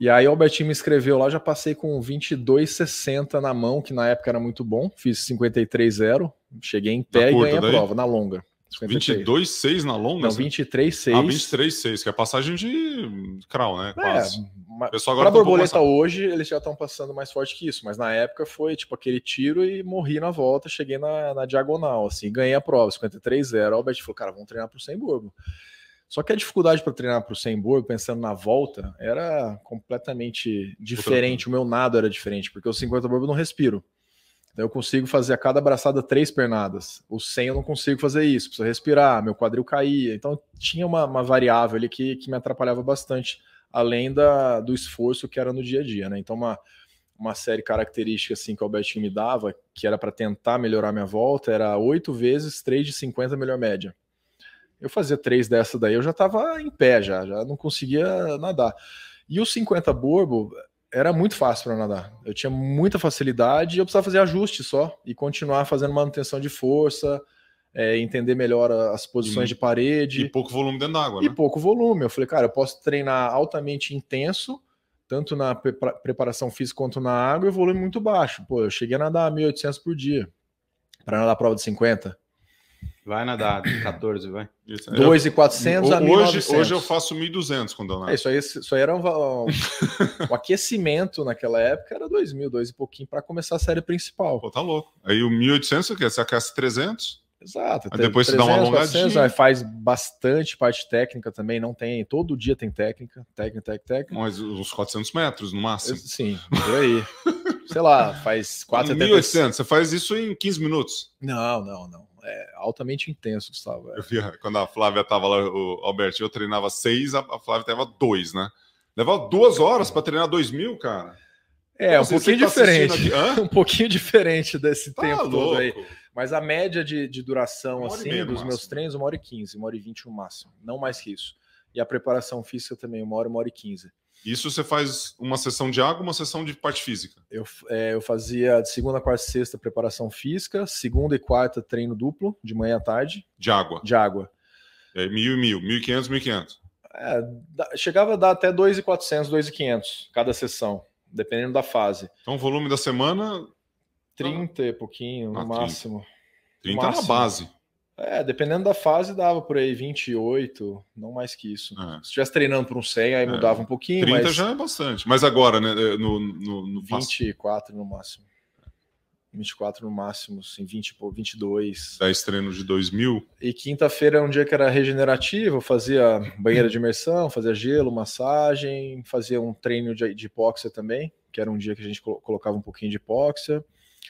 E aí o Albertinho me inscreveu lá, já passei com 22,60 na mão, que na época era muito bom. Fiz 53,0 cheguei em pé e ganhei a prova, na longa. 22,6 na longa? Não, 23,6. Ah, 23,6, que é passagem de crawl, né? É, Quase. É, Pessoal agora pra tá borboleta hoje, eles já estão passando mais forte que isso, mas na época foi tipo aquele tiro e morri na volta, cheguei na, na diagonal, assim, ganhei a prova, 53,0. O Albert falou, cara, vamos treinar pro 100 borbo. Só que a dificuldade para treinar para o 100 bordo, pensando na volta, era completamente diferente. O meu nado era diferente, porque o 50 bordo eu não respiro. Então eu consigo fazer a cada abraçada três pernadas. O 100 eu não consigo fazer isso, preciso respirar, meu quadril caía. Então tinha uma, uma variável ali que, que me atrapalhava bastante, além da, do esforço que era no dia a dia. Né? Então uma, uma série característica assim que o Albertinho me dava, que era para tentar melhorar minha volta, era oito vezes 3 de 50 melhor média. Eu fazia três dessa daí, eu já estava em pé, já, já não conseguia nadar. E o 50 borbo era muito fácil para nadar. Eu tinha muita facilidade e eu precisava fazer ajuste só e continuar fazendo manutenção de força, é, entender melhor as posições de parede. E pouco volume dentro d'água, né? E pouco volume. Eu falei, cara, eu posso treinar altamente intenso, tanto na pre preparação física quanto na água, e volume muito baixo. Pô, eu cheguei a nadar 1.800 por dia para nadar a prova de 50. Vai nadar, 14, vai. 2,400 a 1.900. Hoje eu faço 1.200 quando eu nado. É, isso, aí, isso aí era um, um, um aquecimento naquela época, era 2.000, 2 e pouquinho, para começar a série principal. Pô, tá louco. Aí o 1.800 você quer? Você aquece 300? Exato. Aí depois 300, você dá uma alongadinha. Aí faz bastante parte técnica também, não tem, todo dia tem técnica, técnica, técnica, técnica. Mas uns 400 metros no máximo. Sim, por aí. Sei lá, faz 4... 1.800, você faz isso em 15 minutos? Não, não, não é altamente intenso, Gustavo. É. Eu quando a Flávia tava lá, o Alberto, eu treinava seis, a Flávia tava dois, né? Levava duas horas para treinar dois mil, cara. É, um pouquinho tá diferente. um pouquinho diferente desse tá tempo louco. todo aí. Mas a média de, de duração, assim, dos máximo. meus treinos, uma hora e quinze, uma hora e vinte no máximo. Não mais que isso. E a preparação física também, uma hora, uma hora e quinze. Isso você faz uma sessão de água, uma sessão de parte física? Eu, é, eu fazia de segunda, quarta e sexta preparação física, segunda e quarta treino duplo, de manhã à tarde. De água? De água. É, mil e mil, mil e quinhentos, mil e quinhentos. É, chegava a dar até dois e quatrocentos, dois e quinhentos cada sessão, dependendo da fase. Então, o volume da semana... 30 e pouquinho, no ah, máximo. 30, 30 na base. É, dependendo da fase, dava por aí 28, não mais que isso. É. Se estivesse treinando por um 100, aí é. mudava um pouquinho. 30 mas... já é bastante. Mas agora, né? É, no, no, no 24 no máximo. 24 no máximo, assim, 20, 22. 10 treinos de 2 mil. E quinta-feira é um dia que era regenerativo, fazia banheira de imersão, fazia gelo, massagem, fazia um treino de, de hipóxia também, que era um dia que a gente colocava um pouquinho de hipóxia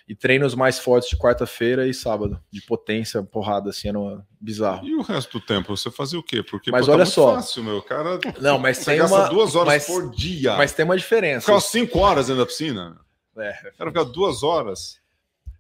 e treinos mais fortes de quarta-feira e sábado, de potência, porrada, assim, era bizarro. E o resto do tempo, você fazia o quê? Porque mas pô, tá olha tá só, fácil, meu cara. Não, mas você tem gasta uma, duas horas mas, por dia. Mas tem uma diferença. Ficava cinco horas dentro da piscina. É. Era ficar duas horas.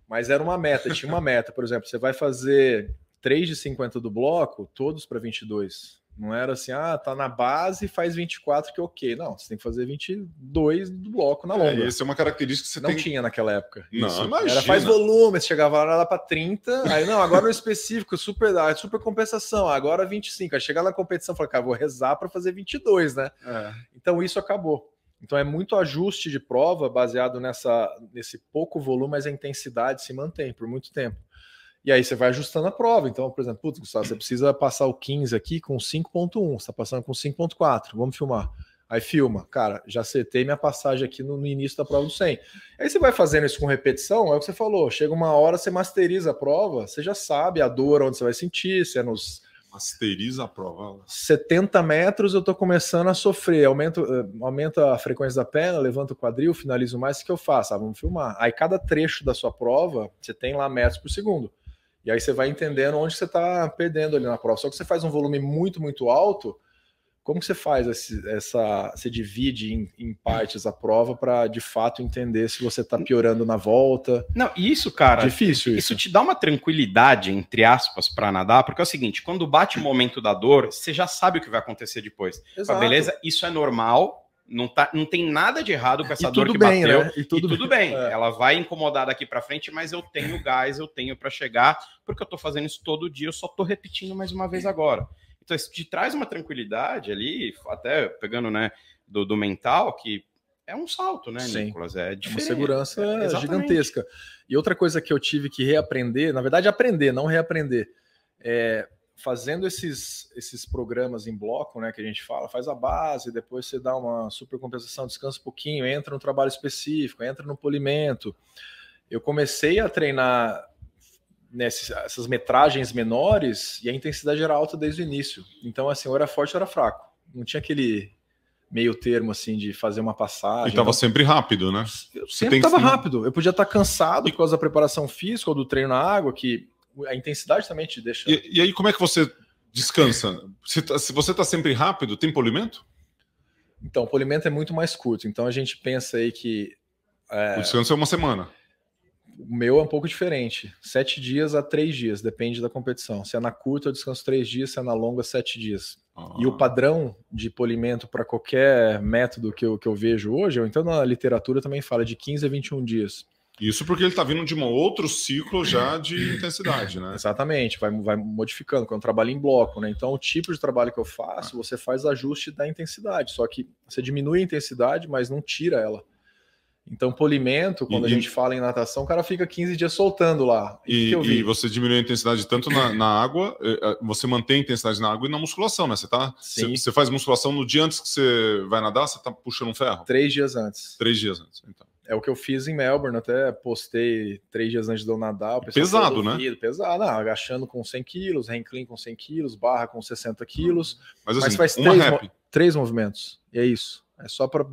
Mas era uma meta, tinha uma meta. Por exemplo, você vai fazer 3 de 50 do bloco, todos para 22. Não era assim, ah, tá na base, faz 24 que é ok. Não, você tem que fazer 22 do bloco na longa. É, essa é uma característica que você não tem... tinha naquela época. Não, Isso. imagina. Era faz volume, você chegava lá para 30, aí não, agora no específico, super, ah, super compensação, agora 25. Aí chegar na competição, falar, cara, vou rezar para fazer 22, né? É. Então isso acabou. Então é muito ajuste de prova baseado nessa nesse pouco volume, mas a intensidade se mantém por muito tempo. E aí você vai ajustando a prova. Então, por exemplo, putz, Gustavo, você precisa passar o 15 aqui com 5.1, você está passando com 5.4, vamos filmar. Aí filma, cara, já acertei minha passagem aqui no, no, início da prova do 100. Aí você vai fazendo isso com repetição, é o que você falou, chega uma hora, você masteriza a prova, você já sabe a dor, onde você vai sentir, se é nos... Masteriza a prova. 70 metros eu estou começando a sofrer, aumento, eh, aumenta a frequência da perna, levanta o quadril, finalizo mais, o que eu faço? Ah, vamos filmar. Aí cada trecho da sua prova, você tem lá metros por segundo. E aí você vai entendendo onde você está perdendo ali na prova. Só que você faz um volume muito, muito alto, como que você faz esse, essa. Você divide em, em partes a prova para de fato entender se você está piorando na volta? Não, isso, cara. Difícil. Isso, isso te dá uma tranquilidade, entre aspas, para nadar, porque é o seguinte: quando bate o momento da dor, você já sabe o que vai acontecer depois. Exato. beleza, isso é normal, Não, tá, não tem nada de errado com essa e dor que bem, bateu. Né? E tudo, e tudo bem. É. Ela vai incomodar daqui para frente, mas eu tenho gás, eu tenho para chegar, porque eu tô fazendo isso todo dia, eu só tô repetindo mais uma vez agora. Então, isso te traz uma tranquilidade ali, até pegando, né, do, do mental, que é um salto, né, Sim. Nicolas? É diferente. Uma segurança é, gigantesca. E outra coisa que eu tive que reaprender, na verdade, aprender, não reaprender, é fazendo esses, esses programas em bloco, né, que a gente fala, faz a base, depois você dá uma super compensação, descansa um pouquinho, entra no trabalho específico, entra no polimento. Eu comecei a treinar nessas metragens menores e a intensidade era alta desde o início. Então, assim, ou era forte ou era fraco. Não tinha aquele meio termo assim de fazer uma passagem. E estava então, sempre rápido, né? Eu sempre estava que... rápido. Eu podia estar cansado por causa da preparação física ou do treino na água, que a intensidade também te deixa. E, e aí, como é que você descansa? Se, tá, se você está sempre rápido, tem polimento? Então, o polimento é muito mais curto. Então, a gente pensa aí que. É... O descanso é uma semana. O meu é um pouco diferente. Sete dias a três dias, depende da competição. Se é na curta, eu descanso três dias, se é na longa, sete dias. Ah. E o padrão de polimento para qualquer método que eu, que eu vejo hoje, ou então na literatura também fala de 15 a 21 dias. Isso porque ele está vindo de um outro ciclo já de intensidade, né? Exatamente, vai, vai modificando, quando eu trabalho em bloco, né? Então, o tipo de trabalho que eu faço, você faz ajuste da intensidade, só que você diminui a intensidade, mas não tira ela. Então, polimento, quando e, a gente fala em natação, o cara fica 15 dias soltando lá. E, e você diminui a intensidade tanto na, na, água, eh, eh, você mantém a intensidade na água e na musculação, né? Você tá. Sim. Você, faz musculação no dia antes que você vai nadar, você tá puxando um ferro? Três dias antes. Três dias antes, então. É o que eu fiz em Melbourne, até postei três dias antes de eu nadar. Pesado, né? Pesado, não, agachando com 100 quilos, handclean com 100 quilos, barra com 60 quilos. Mas, assim, mas faz três, três movimentos. E é isso. É só para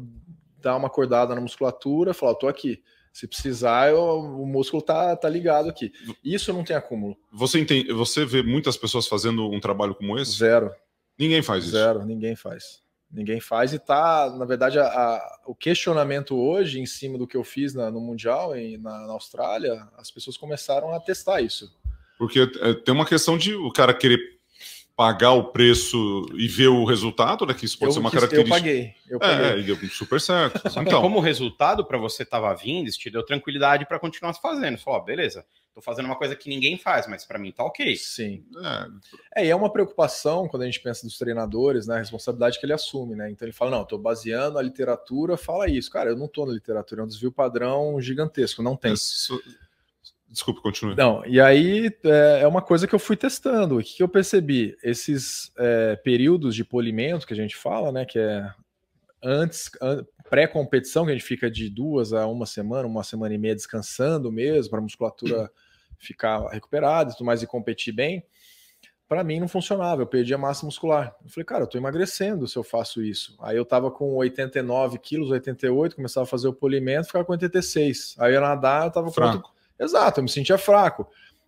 dar uma acordada na musculatura, falar, tô aqui. Se precisar, eu, o músculo tá, tá ligado aqui. Isso não tem acúmulo. Você entende, você vê muitas pessoas fazendo um trabalho como esse? Zero. Ninguém faz isso. Zero, ninguém faz. Ninguém faz e tá, na verdade, a, a, o questionamento hoje em cima do que eu fiz na, no Mundial e na, na, Austrália, as pessoas começaram a testar isso. Porque é, tem uma questão de o cara querer pagar o preço e ver o resultado, né? Que isso pode eu, ser uma característica. Eu paguei. Eu paguei. É, e deu super certo. então, como resultado para você estava vindo, isso te deu tranquilidade para continuar fazendo. Oh, beleza, tô fazendo uma coisa que ninguém faz, mas para mim tá ok. Sim. É. é, e é uma preocupação quando a gente pensa dos treinadores, né? A responsabilidade que ele assume, né? Então ele fala, não, tô baseando a literatura, fala isso. Cara, eu não tô na literatura, é um desvio padrão gigantesco, não tem. Isso Desculpe, continue. Não, e aí é, é, uma coisa que eu fui testando. O que, que eu percebi? Esses é, períodos de polimento que a gente fala, né? Que é antes, an pré-competição, que a gente fica de duas a uma semana, uma semana e meia descansando mesmo, para a musculatura ficar recuperada e tudo mais e competir bem. Para mim não funcionava, eu perdi a massa muscular. Eu falei, cara, eu tô emagrecendo se eu faço isso. Aí eu tava com 89 quilos, 88, começava a fazer o polimento, ficava com 86. Aí eu nadar, eu tava Fraco. com Exato, eu me sentia fraco.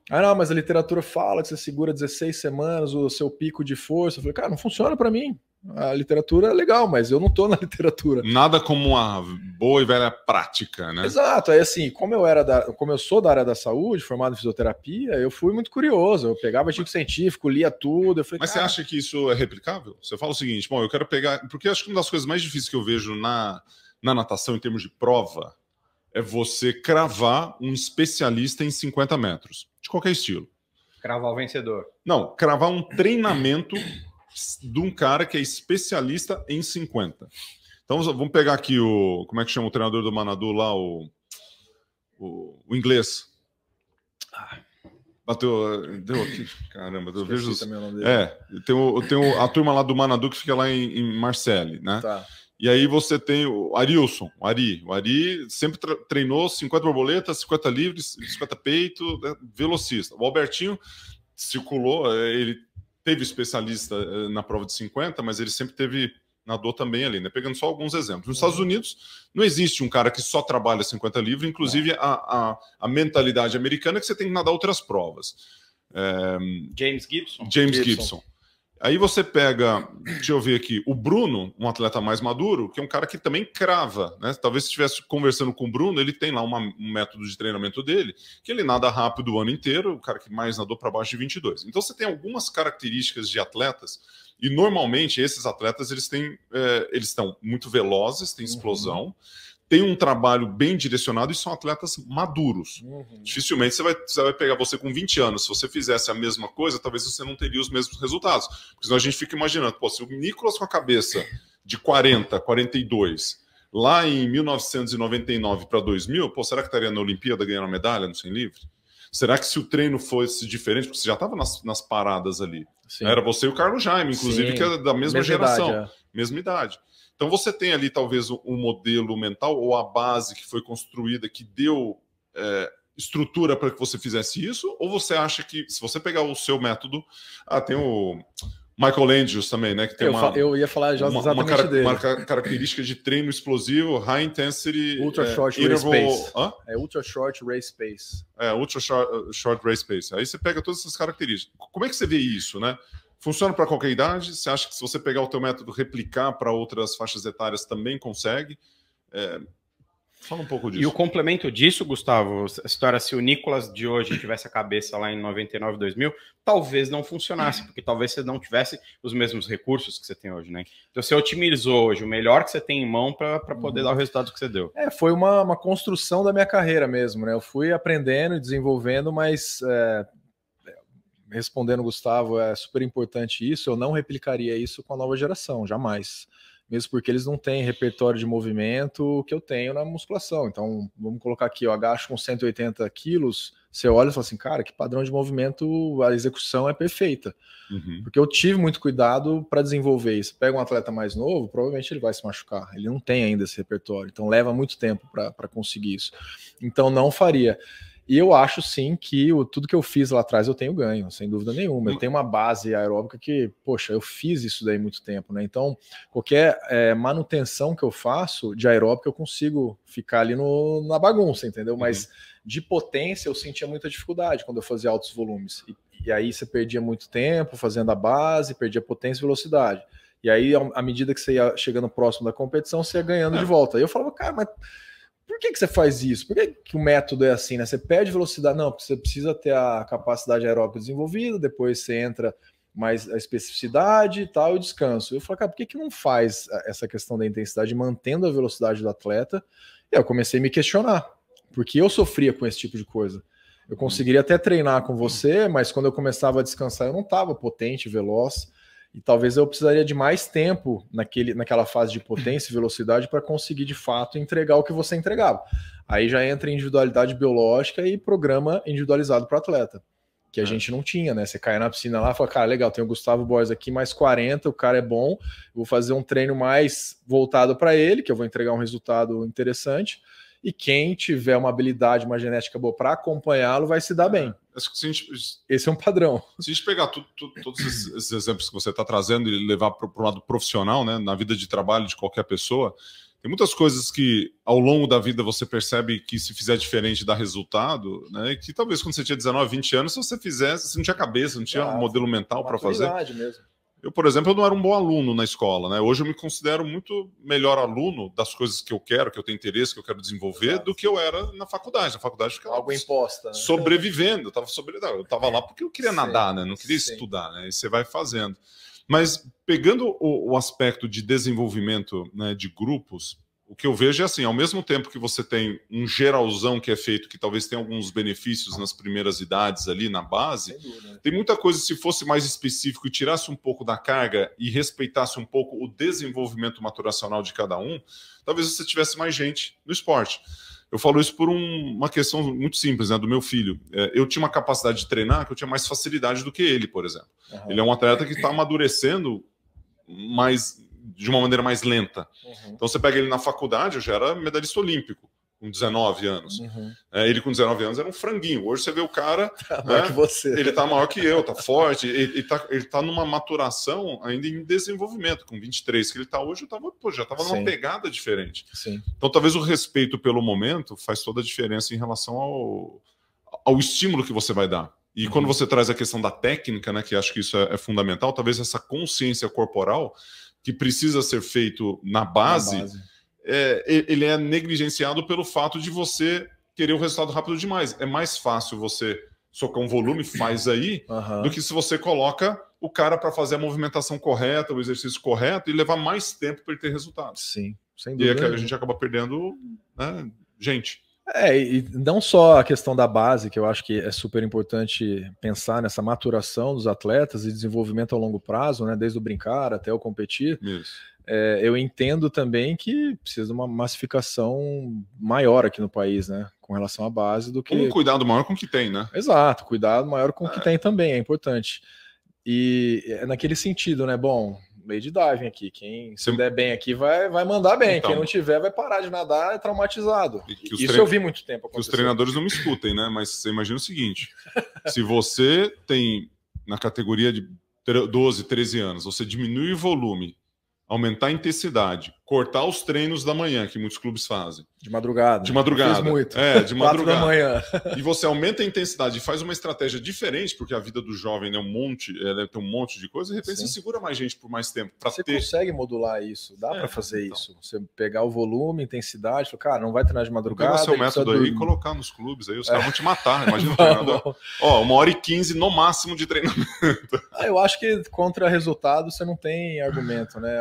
Ah, não, mas a literatura fala que você segura 16 semanas o seu pico de força. Eu falei, cara, não funciona para mim. A literatura é legal, mas eu não tô na literatura. Nada como uma boa e velha prática, né? Exato. Aí assim, como eu era da, como eu sou da área da saúde, formado em fisioterapia, eu fui muito curioso. Eu pegava artigo científico, lia tudo. Falei, mas você acha que isso é replicável? Você fala o seguinte, bom, eu quero pegar. Porque acho que uma das coisas mais difíceis que eu vejo na, na natação em termos de prova é você cravar um especialista em 50 metros, de qualquer estilo. Cravar o vencedor. Não, cravar um treinamento de um cara que é especialista em 50. Então vamos pegar aqui o. Como é que chama o treinador do Manadu lá? O, o, o inglês. Ah, bateu. Deu aqui. Caramba, eu vejo. É, tem, o, tem o, a turma lá do Manadu que fica lá em, em Marseille, né? Tá. E aí você tem o Arilson, o Ari. O Ari sempre treinou 50 borboletas, 50 livres, 50 peito, né, velocista. O Albertinho circulou, é, ele teve especialista é, na prova de 50, mas ele sempre teve nadou também ali, né? Pegando só alguns exemplos. Nos Estados Unidos não existe um cara que só trabalha 50 livres, inclusive a, a, a mentalidade americana é que você tem que nadar outras provas. É... James Gibson. James Gibson. Gibson. Aí você pega, deixa eu ver aqui, o Bruno, um atleta mais maduro, que é um cara que também crava, né? Talvez se estivesse conversando com o Bruno, ele tem lá uma, um método de treinamento dele, que ele nada rápido o ano inteiro, o cara que mais nadou para baixo de 22. Então você tem algumas características de atletas, E normalmente esses atletas eles têm, é, eles estão muito velozes, têm explosão, uhum. Têm um trabalho bem direcionado e são atletas maduros. Uhum. Dificilmente você vai, você vai pegar você com 20 anos. Se você fizesse a mesma coisa, talvez você não teria os mesmos resultados. Porque senão a gente fica imaginando, pô, se o Nicolas com a cabeça de 40, 42 lá em 1999 para 2000, pô, será que estaria na Olimpíada ganhando a medalha no 100 livre? Será que se o treino fosse diferente, porque você já estava nas, nas, paradas ali, Sim. era você e o Carlos Jaime, inclusive, Sim. que é da mesma, mesma geração, idade, é. mesma idade. Então você tem ali talvez um modelo mental ou a base que foi construída que deu é, estrutura para que você fizesse isso, ou você acha que se você pegar o seu método, ah, tem o Michael Andrews também, né? Que tem eu, uma, eu ia falar já exatamente uma, cara. Uma característica de treino explosivo, high intensity, ultra é, short race pace. Hã? É ultra short race pace. É ultra short, short race pace. Aí você pega todas essas características. Como é que você vê isso, né? Funciona para qualquer idade? Você acha que se você pegar o teu método replicar para outras faixas etárias também consegue? É, Fala um pouco disso. E o complemento disso, Gustavo, a história se o Nicolas de hoje tivesse a cabeça lá em 99, 2000, talvez não funcionasse, porque talvez você não tivesse os mesmos recursos que você tem hoje, né? Então você otimizou hoje o melhor que você tem em mão para poder uhum. dar o resultado que você deu. É, foi uma, uma construção da minha carreira mesmo, né? Eu fui aprendendo e desenvolvendo, mas é, respondendo, Gustavo, é super importante isso. Eu não replicaria isso com a nova geração, jamais mesmo porque eles não têm repertório de movimento que eu tenho na musculação. Então, vamos colocar aqui, eu agacho com 180 quilos, você olha e fala assim, cara, que padrão de movimento, a execução é perfeita. Uhum. Porque eu tive muito cuidado para desenvolver isso. Pega um atleta mais novo, provavelmente ele vai se machucar. Ele não tem ainda esse repertório, então leva muito tempo para conseguir isso. Então, não faria. E eu acho sim que o, tudo que eu fiz lá atrás eu tenho ganho, sem dúvida nenhuma. Eu tenho uma base aeróbica que, poxa, eu fiz isso daí muito tempo, né? Então, qualquer é, manutenção que eu faço de aeróbica, eu consigo ficar ali no, na bagunça, entendeu? Mas uhum. de potência eu sentia muita dificuldade quando eu fazia altos volumes. E, e aí você perdia muito tempo fazendo a base, perdia potência e velocidade. E aí, à medida que você ia chegando próximo da competição, você ia ganhando é. de volta. Aí eu falava, cara, mas por que, que você faz isso? Por que, que o método é assim, né? Você perde velocidade, não, porque você precisa ter a capacidade aeróbica desenvolvida, depois você entra mais a especificidade e tal, e descanso. Eu falei, cara, por que, que não faz essa questão da intensidade mantendo a velocidade do atleta? E eu comecei a me questionar, porque eu sofria com esse tipo de coisa. Eu conseguiria até treinar com você, mas quando eu começava a descansar, eu não estava potente, veloz. E talvez eu precisaria de mais tempo naquele, naquela fase de potência e velocidade para conseguir de fato entregar o que você entregava. Aí já entra individualidade biológica e programa individualizado para o atleta, que a é. gente não tinha, né? Você cai na piscina lá e fala, cara, legal, tem o Gustavo Borges aqui, mais 40, o cara é bom, vou fazer um treino mais voltado para ele, que eu vou entregar um resultado interessante e quem tiver uma habilidade, uma genética boa para acompanhá-lo vai se dar bem. Gente, Esse é um padrão. Se a gente pegar tudo, tudo, todos esses, esses, exemplos que você está trazendo e levar para o lado profissional, né, na vida de trabalho de qualquer pessoa, tem muitas coisas que ao longo da vida você percebe que se fizer diferente dá resultado, né? Que talvez quando você tinha 19, 20 anos, se você fizesse, você não tinha cabeça, não tinha ah, um modelo mental para fazer. Mesmo. Eu, por exemplo, eu não era um bom aluno na escola, né? Hoje eu me considero muito melhor aluno das coisas que eu quero, que eu tenho interesse, que eu quero desenvolver, Exato. do que eu era na faculdade. Na faculdade ficava algo imposta, né? sobrevivendo. Eu tava sobre, eu tava lá porque eu queria sim, nadar, né? Não queria sim. estudar, né? E você vai fazendo. Mas pegando o, o aspecto de desenvolvimento né, de grupos, o que eu vejo é assim, ao mesmo tempo que você tem um geralzão que é feito, que talvez tenha alguns benefícios nas primeiras idades ali na base, tem muita coisa, se fosse mais específico e tirasse um pouco da carga e respeitasse um pouco o desenvolvimento maturacional de cada um, talvez você tivesse mais gente no esporte. Eu falo isso por um, uma questão muito simples, né, do meu filho. É, eu tinha uma capacidade de treinar que eu tinha mais facilidade do que ele, por exemplo. Uhum. Ele é um atleta que está amadurecendo mais de uma maneira mais lenta. Uhum. Então você pega ele na faculdade, eu já era medalhista olímpico com 19 anos. Uhum. É, ele com 19 anos era um franguinho. Hoje você vê o cara. Tá né, que você. Ele tá maior que eu, tá forte. Ele, ele, tá, ele tá numa maturação ainda em desenvolvimento. Com 23 que ele tá hoje, eu tava, pô, já tava Sim. numa pegada diferente. Sim. Então talvez o respeito pelo momento faz toda a diferença em relação ao, ao estímulo que você vai dar. E uhum. quando você traz a questão da técnica, né, que acho que isso é, é fundamental, talvez essa consciência corporal que precisa ser feito na base, na base. É, ele é negligenciado pelo fato de você querer o resultado rápido demais. É mais fácil você socar um volume, faz aí, uhum. do que se você coloca o cara para fazer a movimentação correta, o exercício correto e levar mais tempo para ele ter resultado. Sim, sem dúvida. E aí a gente acaba perdendo né, gente. É, e não só a questão da base, que eu acho que é super importante pensar nessa maturação dos atletas e desenvolvimento a longo prazo, né, desde o brincar até o competir. É, eu entendo também que precisa de uma massificação maior aqui no país, né, com relação à base do que. Um cuidado maior com o que tem, né? Exato, cuidado maior com o que é. tem também, é importante. E é naquele sentido, né? Bom, Lady Diving aqui. Quem se der bem aqui vai, vai mandar bem. Então, Quem não tiver vai parar de nadar é traumatizado. Isso trein... eu vi muito tempo acontecer. Que os treinadores não me escutem, né? Mas você imagina o seguinte: se você tem na categoria de 12, 13 anos, você diminui o volume aumentar a intensidade, cortar os treinos da manhã, que muitos clubes fazem. De madrugada. De madrugada. Fiz muito. É, de madrugada. da manhã. e você aumenta a intensidade e faz uma estratégia diferente, porque a vida do jovem é um monte, ela tem um monte de coisa, de repente Sim. você segura mais gente por mais tempo. Você ter... consegue modular isso, dá é, para fazer então. isso. Você pegar o volume, intensidade, falar, cara, não vai treinar de madrugada. Pegar seu método aí e colocar nos clubes, aí os é. caras vão te matar. Imagina o treinador. Ó, uma hora e quinze no máximo de treinamento. Ah, eu acho que contra resultado você não tem argumento, né?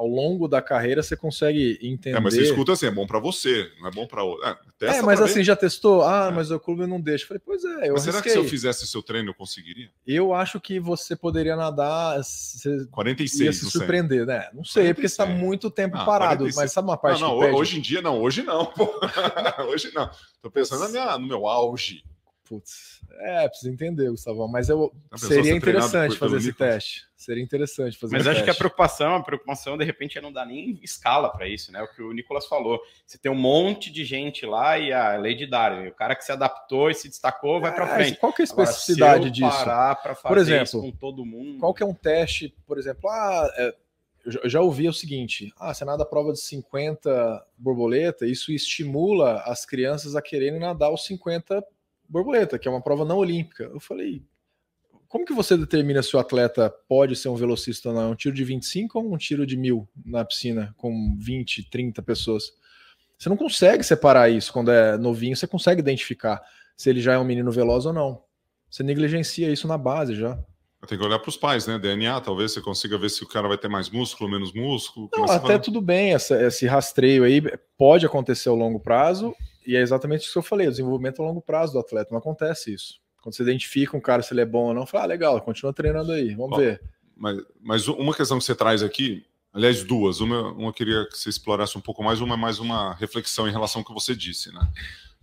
Ao longo da carreira você consegue entender. É, mas você escuta assim, é bom para você, não é bom para outro. É, é mas assim, ver. já testou? Ah, é. mas o clube não deixa. falei, pois é, eu Mas será que se eu fizesse o seu treino eu conseguiria? Eu acho que você poderia nadar. Você 46, ia se surpreender, né? Não sei, 46. porque você está muito tempo ah, parado. 46. Mas sabe uma parte não, não, Hoje em dia, não, hoje não. hoje não. Tô pensando na minha, no meu auge. Putz, é, preciso entender, Gustavo, mas eu seria interessante fazer esse teste. Seria interessante fazer Mas acho teste. que a preocupação, a preocupação, de repente, é não dar nem escala para isso, né? O que o Nicolas falou. Você tem um monte de gente lá e a lei de Darwin. O cara que se adaptou e se destacou vai para é, frente. Qual que é a especificidade Agora, disso? Parar para fazer por exemplo, com todo mundo. Qual que é um teste, por exemplo, ah, é, eu já ouvi o seguinte: ah, você nada a prova de 50 borboleta, isso estimula as crianças a quererem nadar os 50 borboleta, que é uma prova não olímpica. Eu falei, como que você determina se o atleta pode ser um velocista ou não? É um tiro de 25 ou um tiro de mil na piscina com 20, 30 pessoas? Você não consegue separar isso quando é novinho, você consegue identificar se ele já é um menino veloz ou não. Você negligencia isso na base já. Tem que olhar para os pais, né? DNA, talvez você consiga ver se o cara vai ter mais músculo, menos músculo. Não, até tudo bem, essa, esse rastreio aí pode acontecer ao longo prazo, e é exatamente isso que eu falei: o desenvolvimento a longo prazo do atleta. Não acontece isso. Quando você identifica um cara se ele é bom ou não, fala, ah, legal, continua treinando aí, vamos Ó, ver. Mas, mas uma questão que você traz aqui, aliás, duas. Uma, uma eu queria que você explorasse um pouco mais, uma é mais uma reflexão em relação ao que você disse, né?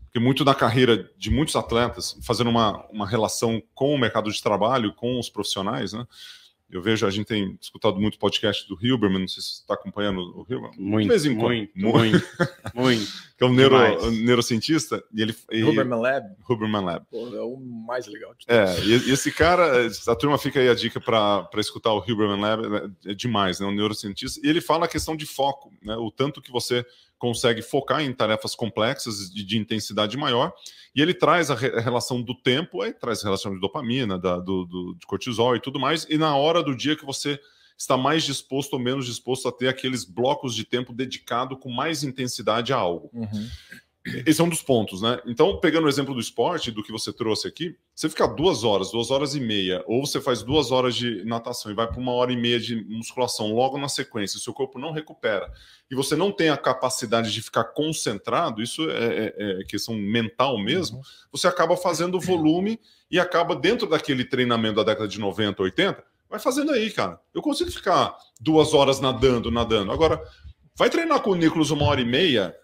Porque muito da carreira de muitos atletas, fazendo uma, uma relação com o mercado de trabalho, com os profissionais, né? Eu vejo, a gente tem escutado muito podcast do Hilberman, não sei se você está acompanhando o Hilberman. Muito, de vez em quando. Muito, muito, muito. Que é um neuro, neurocientista. E ele, e, Huberman Lab. Huberman Lab. Pô, é o mais legal de É, e, e, esse cara, a turma fica aí a dica para escutar o Huberman Lab, é demais, né? Um neurocientista. E ele fala a questão de foco, né? O tanto que você consegue focar em tarefas complexas de, de intensidade maior, e ele traz a, re, a, relação do tempo, aí traz a relação de dopamina, da, do, do, de cortisol e tudo mais, e na hora do dia que você está mais disposto ou menos disposto a ter aqueles blocos de tempo dedicado com mais intensidade a algo. Uhum. Esse é um dos pontos, né? Então, pegando o exemplo do esporte, do que você trouxe aqui, você fica duas horas, duas horas e meia, ou você faz duas horas de natação e vai para uma hora e meia de musculação logo na sequência, seu corpo não recupera, e você não tem a capacidade de ficar concentrado, isso é, é, é questão mental mesmo, uhum. você acaba fazendo volume e acaba dentro daquele treinamento da década de 90, 80, vai fazendo aí, cara. Eu consigo ficar duas horas nadando, nadando. Agora, vai treinar com o Nicolas uma hora e meia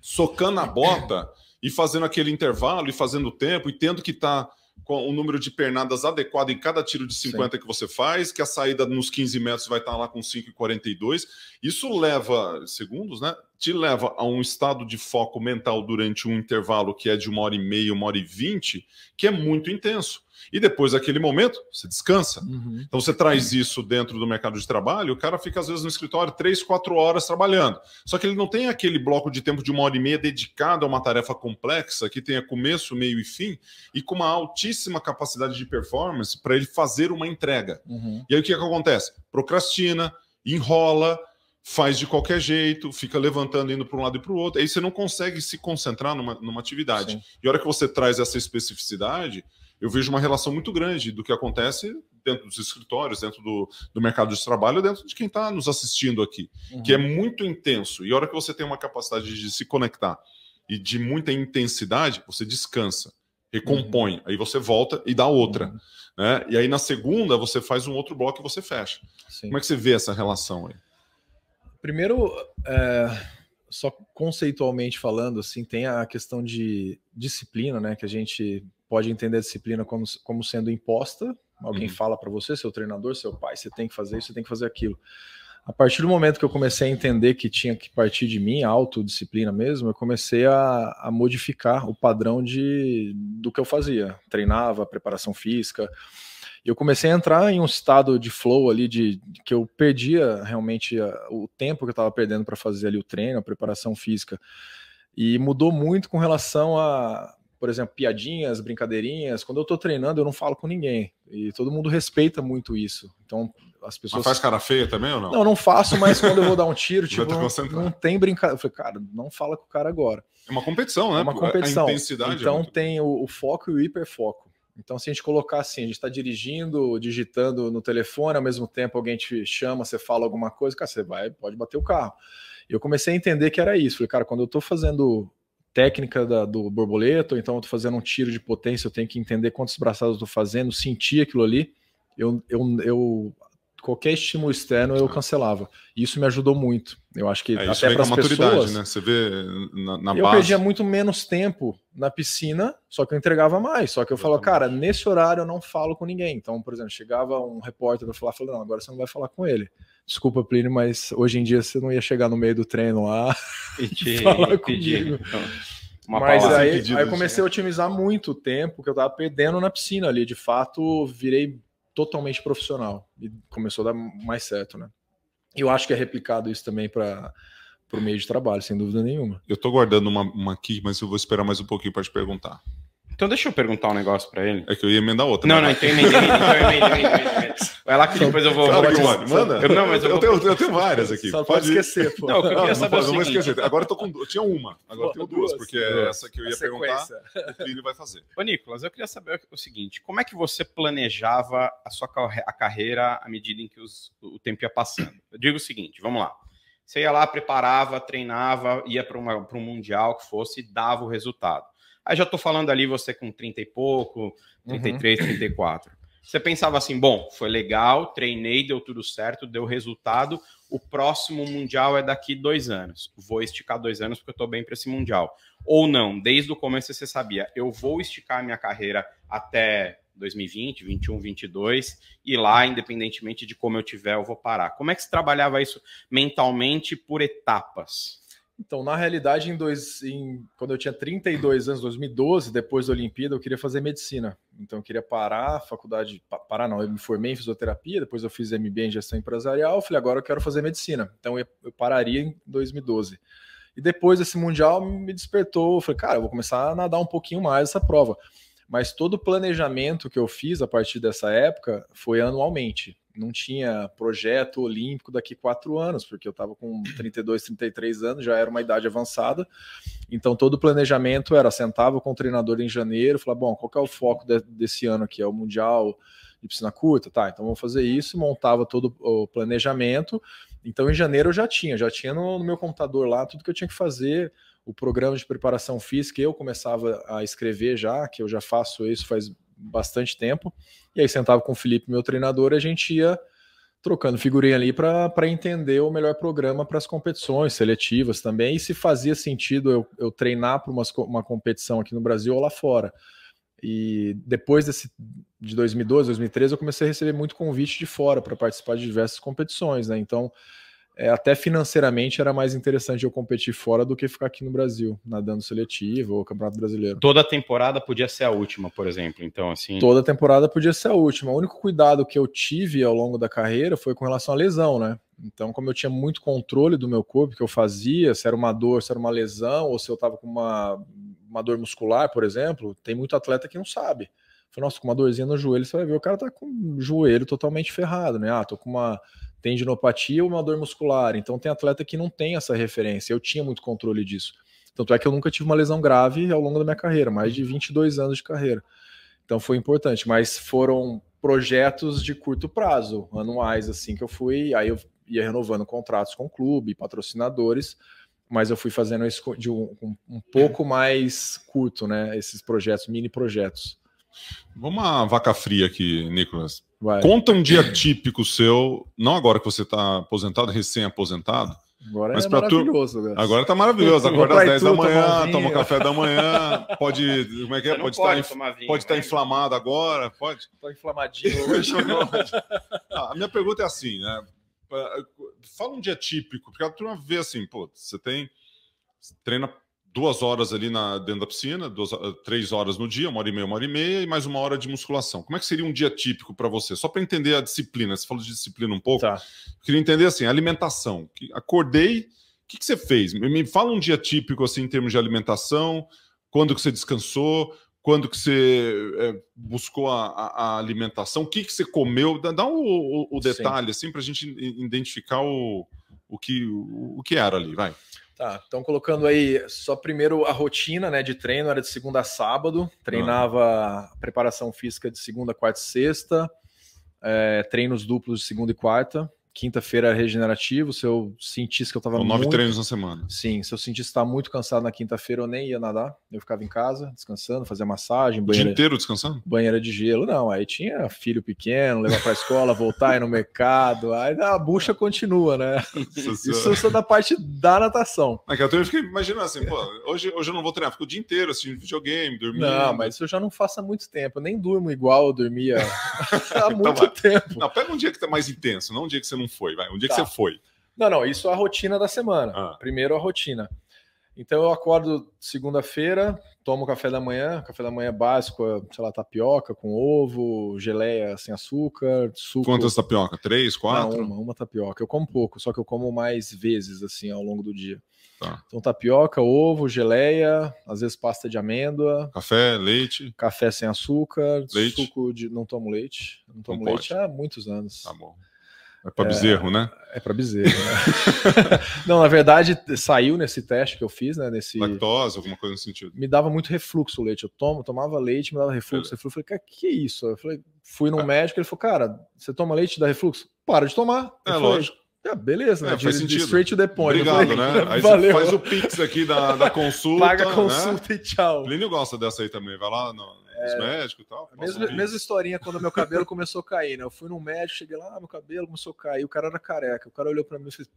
socando a bota e fazendo aquele intervalo e fazendo tempo e tendo que estar tá com o número de pernadas adequado em cada tiro de 50 Sim. que você faz, que a saída nos 15 metros vai estar tá lá com 5,42. Isso leva, segundos, né? Te leva a um estado de foco mental durante um intervalo que é de uma hora e meia, uma hora e vinte, que é muito intenso. E depois daquele momento, você descansa. Uhum. Então você traz isso dentro do mercado de trabalho, o cara fica às vezes no escritório três, quatro horas trabalhando. Só que ele não tem aquele bloco de tempo de uma hora e meia dedicado a uma tarefa complexa que tenha começo, meio e fim, e com uma altíssima capacidade de performance para ele fazer uma entrega. Uhum. E aí o que, que acontece? Procrastina, enrola, faz de qualquer jeito, fica levantando, indo para um lado e para o outro, aí você não consegue se concentrar numa, numa atividade. Sim. E a hora que você traz essa especificidade, eu vejo uma relação muito grande do que acontece dentro dos escritórios, dentro do, do mercado de trabalho, dentro de quem está nos assistindo aqui, uhum. que é muito intenso. E a hora que você tem uma capacidade de se conectar e de muita intensidade, você descansa, recompõe, uhum. aí você volta e dá outra. Uhum. Né? E aí na segunda você faz um outro bloco e você fecha. Sim. Como é que você vê essa relação aí? Primeiro, é, só conceitualmente falando, assim, tem a questão de disciplina, né? Que a gente pode entender a disciplina como, como sendo imposta. Alguém uhum. fala para você, seu treinador, seu pai, você tem que fazer isso, você tem que fazer aquilo. A partir do momento que eu comecei a entender que tinha que partir de mim, autodisciplina mesmo, eu comecei a, a modificar o padrão de, do que eu fazia. Treinava, preparação física, e eu comecei a entrar em um estado de flow ali, de, de que eu perdia realmente a, o tempo que eu estava perdendo para fazer ali o treino, a preparação física. E mudou muito com relação a, por exemplo, piadinhas, brincadeirinhas. Quando eu estou treinando, eu não falo com ninguém. E todo mundo respeita muito isso. Então, as pessoas. Mas faz cara feia também ou não? Não, não faço, mas quando eu vou dar um tiro, tipo, não, não, tem brincadeira. Eu falei, cara, não fala com o cara agora. É uma competição, né? É uma competição. A intensidade é então, é muito... tem o, o foco e o hiperfoco. Então, se a gente colocar assim, a gente está dirigindo, digitando no telefone, ao mesmo tempo alguém te chama, você fala alguma coisa, cara, você vai, pode bater o carro. Eu comecei a entender que era isso. Falei, cara, quando eu estou fazendo técnica da, do borboleta, ou então eu estou fazendo um tiro de potência, eu tenho que entender quantos braçados eu estou fazendo, sentir aquilo ali. Eu, eu, eu qualquer estímulo externo eu cancelava. Isso me ajudou muito. Eu acho que é, até para as pessoas, né? Você vê na, na eu base... perdia muito menos tempo na piscina, só que eu entregava mais. Só que eu falava, cara, nesse horário eu não falo com ninguém. Então, por exemplo, chegava um repórter para falar, falou, não, agora você não vai falar com ele. Desculpa, Plínio, mas hoje em dia você não ia chegar no meio do treino lá e te, falar comigo. mas aí, aí eu comecei a otimizar muito o tempo que eu tava perdendo na piscina ali. De fato, virei totalmente profissional e começou a dar mais certo, né? E eu acho que é replicado isso também para o meio de trabalho, sem dúvida nenhuma. Eu estou guardando uma, uma aqui, mas eu vou esperar mais um pouquinho para te perguntar. Então deixa eu perguntar um negócio para ele. É que eu ia emendar outra. Não, né? não, então emenda, emenda, Vai lá que depois eu vou... Manda. Eu, não, mas eu, eu, tenho, eu tenho várias aqui. Só pode esquecer, pô. Não, eu queria não, saber não, não vou esquecer. Agora eu, tô com, eu tinha uma, agora eu tenho duas, porque é essa que eu ia perguntar, o Plínio vai fazer. Ô, Nicolas, eu queria saber o seguinte, como é que você planejava a sua a carreira à medida em que os, o tempo ia passando? Eu digo o seguinte, vamos lá. Você ia lá, preparava, treinava, ia para um mundial que fosse, dava o resultado. Aí já estou falando ali você com 30 e pouco, 33, uhum. 34. Você pensava assim, bom, foi legal, treinei, deu tudo certo, deu resultado. O próximo mundial é daqui dois anos. Vou esticar dois anos porque eu estou bem para esse mundial. Ou não, desde o começo você sabia, eu vou esticar minha carreira até 2020, 21, 22 e lá, independentemente de como eu tiver, eu vou parar. Como é que você trabalhava isso mentalmente por etapas? Então, na realidade, em dois, em, quando eu tinha 32 anos, 2012, depois da Olimpíada, eu queria fazer medicina. Então, eu queria parar a faculdade, parar não, eu me formei em fisioterapia, depois eu fiz MBA em gestão empresarial, falei, agora eu quero fazer medicina. Então, eu, eu pararia em 2012. E depois desse Mundial, me despertou, falei, cara, eu vou começar a nadar um pouquinho mais essa prova. Mas todo o planejamento que eu fiz a partir dessa época foi anualmente não tinha projeto olímpico daqui quatro anos, porque eu estava com 32, 33 anos, já era uma idade avançada. Então, todo o planejamento era: sentava com o treinador em janeiro, falava, bom, qual é o foco de, desse ano aqui? É o Mundial de Piscina Curta? Tá, então vamos fazer isso. Montava todo o planejamento. Então, em janeiro eu já tinha, já tinha no, no meu computador lá tudo que eu tinha que fazer, o programa de preparação física, eu começava a escrever já, que eu já faço isso faz bastante tempo. E aí sentava com o Felipe, meu treinador, e a gente ia trocando figurinha ali para entender o melhor programa para as competições seletivas também, e se fazia sentido eu, eu treinar para uma competição aqui no Brasil ou lá fora. E depois desse, de 2012, 2013, eu comecei a receber muito convite de fora para participar de diversas competições, né? Então, é, até financeiramente era mais interessante eu competir fora do que ficar aqui no Brasil, nadando seletivo ou Campeonato Brasileiro. Toda temporada podia ser a última, por exemplo. Então, assim. Toda temporada podia ser a última. O único cuidado que eu tive ao longo da carreira foi com relação à lesão, né? Então, como eu tinha muito controle do meu corpo, que eu fazia, se era uma dor, se era uma lesão, ou se eu estava com uma, uma dor muscular, por exemplo, tem muito atleta que não sabe. Falei, nossa, com uma dorzinha no joelho, você vai ver, o cara tá com o joelho totalmente ferrado, né? Ah, tô com uma tendinopatia ou uma dor muscular. Então tem atleta que não tem essa referência. Eu tinha muito controle disso. Tanto é que eu nunca tive uma lesão grave ao longo da minha carreira, mais de 22 anos de carreira. Então foi importante, mas foram projetos de curto prazo, anuais, assim que eu fui. Aí eu ia renovando contratos com o clube, patrocinadores, mas eu fui fazendo isso de um, um, um pouco mais curto, né? Esses projetos, mini projetos. Vamos uma vaca fria aqui, Nicolas. Vai. Conta um dia típico seu, não agora que você está aposentado, recém-aposentado. Agora mas é maravilhoso. Tu... Agora tá maravilhoso. Acorda às 10 da manhã, toma um café da manhã, pode. Como é que é? Pode, pode, estar, vinho, pode estar inflamado agora, pode? Estou inflamadinho hoje. ah, a minha pergunta é assim, né? Fala um dia típico, porque a turma vê assim, pô, você tem. Você treina duas horas ali na, dentro da piscina, duas, três horas no dia, uma hora e meia, uma hora e meia, e mais uma hora de musculação. Como é que seria um dia típico para você? Só para entender a disciplina. Você falou de disciplina um pouco. Tá. Queria entender assim, alimentação. Acordei, o que, que você fez? Me fala um dia típico assim em termos de alimentação, quando que você descansou, quando que você é, buscou a, a, alimentação, o que, que você comeu, dá, dá o, o, o detalhe Sim. assim para a gente identificar o, o, que, o, o que era ali, vai. Tá, então colocando aí só primeiro a rotina né, de treino, era de segunda a sábado, treinava ah. preparação física de segunda, quarta e sexta, é, treinos duplos de segunda e quarta, Quinta-feira é regenerativo. Se eu sentisse que eu estava muito... nove treinos na semana. Sim, se eu sentisse estar muito cansado na quinta-feira, eu nem ia nadar. Eu ficava em casa, descansando, fazia massagem. Banheira... O dia inteiro descansando? Banheira de gelo. Não, aí tinha filho pequeno, levar para a escola, voltar, ir no mercado. Aí a bucha continua, né? Isso, é da parte da natação. É que eu fiquei imaginando assim, pô, hoje, hoje eu não vou treinar, fico o dia inteiro assistindo videogame, dormindo. Não, mas isso eu já não faço há muito tempo. Eu nem durmo igual eu dormia há muito então, tempo. Não, pega um dia que tá mais intenso, não um dia que você não foi, vai. Um dia tá. que você foi. Não, não, isso é a rotina da semana. Ah. Primeiro a rotina. Então eu acordo segunda-feira, tomo café da manhã, café da manhã básico, sei lá, tapioca com ovo, geleia sem açúcar, suco. Quantas tapioca? Três, quatro? Não, uma, uma tapioca. Eu como pouco, só que eu como mais vezes assim ao longo do dia. Tá. Então tapioca, ovo, geleia, às vezes pasta de amêndoa, café, leite, café sem açúcar, leite. suco de não tomo leite, não tomo não leite pode. há muitos anos. Tá bom. É para bezerro, é, né? É para bezerro, né? não, na verdade, saiu nesse teste que eu fiz, né? Nesse... Lactose, alguma coisa nesse sentido. Me dava muito refluxo o leite. Eu tomo, tomava leite, me dava refluxo. É. refluxo. Eu falei, cara, que é isso? Eu falei, fui num é. médico, ele falou, cara, você toma leite e dá refluxo? Para de tomar. É, eu lógico. Falei, ah, beleza, né? É, faz sentido. Straight to the point. Obrigado, falei, né? Aí Valeu. faz o pix aqui da, da consulta. Paga a consulta né? e tchau. Plínio gosta dessa aí também. Vai lá no, os é, médicos e tal. Mesma, mesma historinha quando meu cabelo começou a cair, né? Eu fui no médico, cheguei lá, meu cabelo começou a cair, o cara era careca. O cara olhou para mim e fez.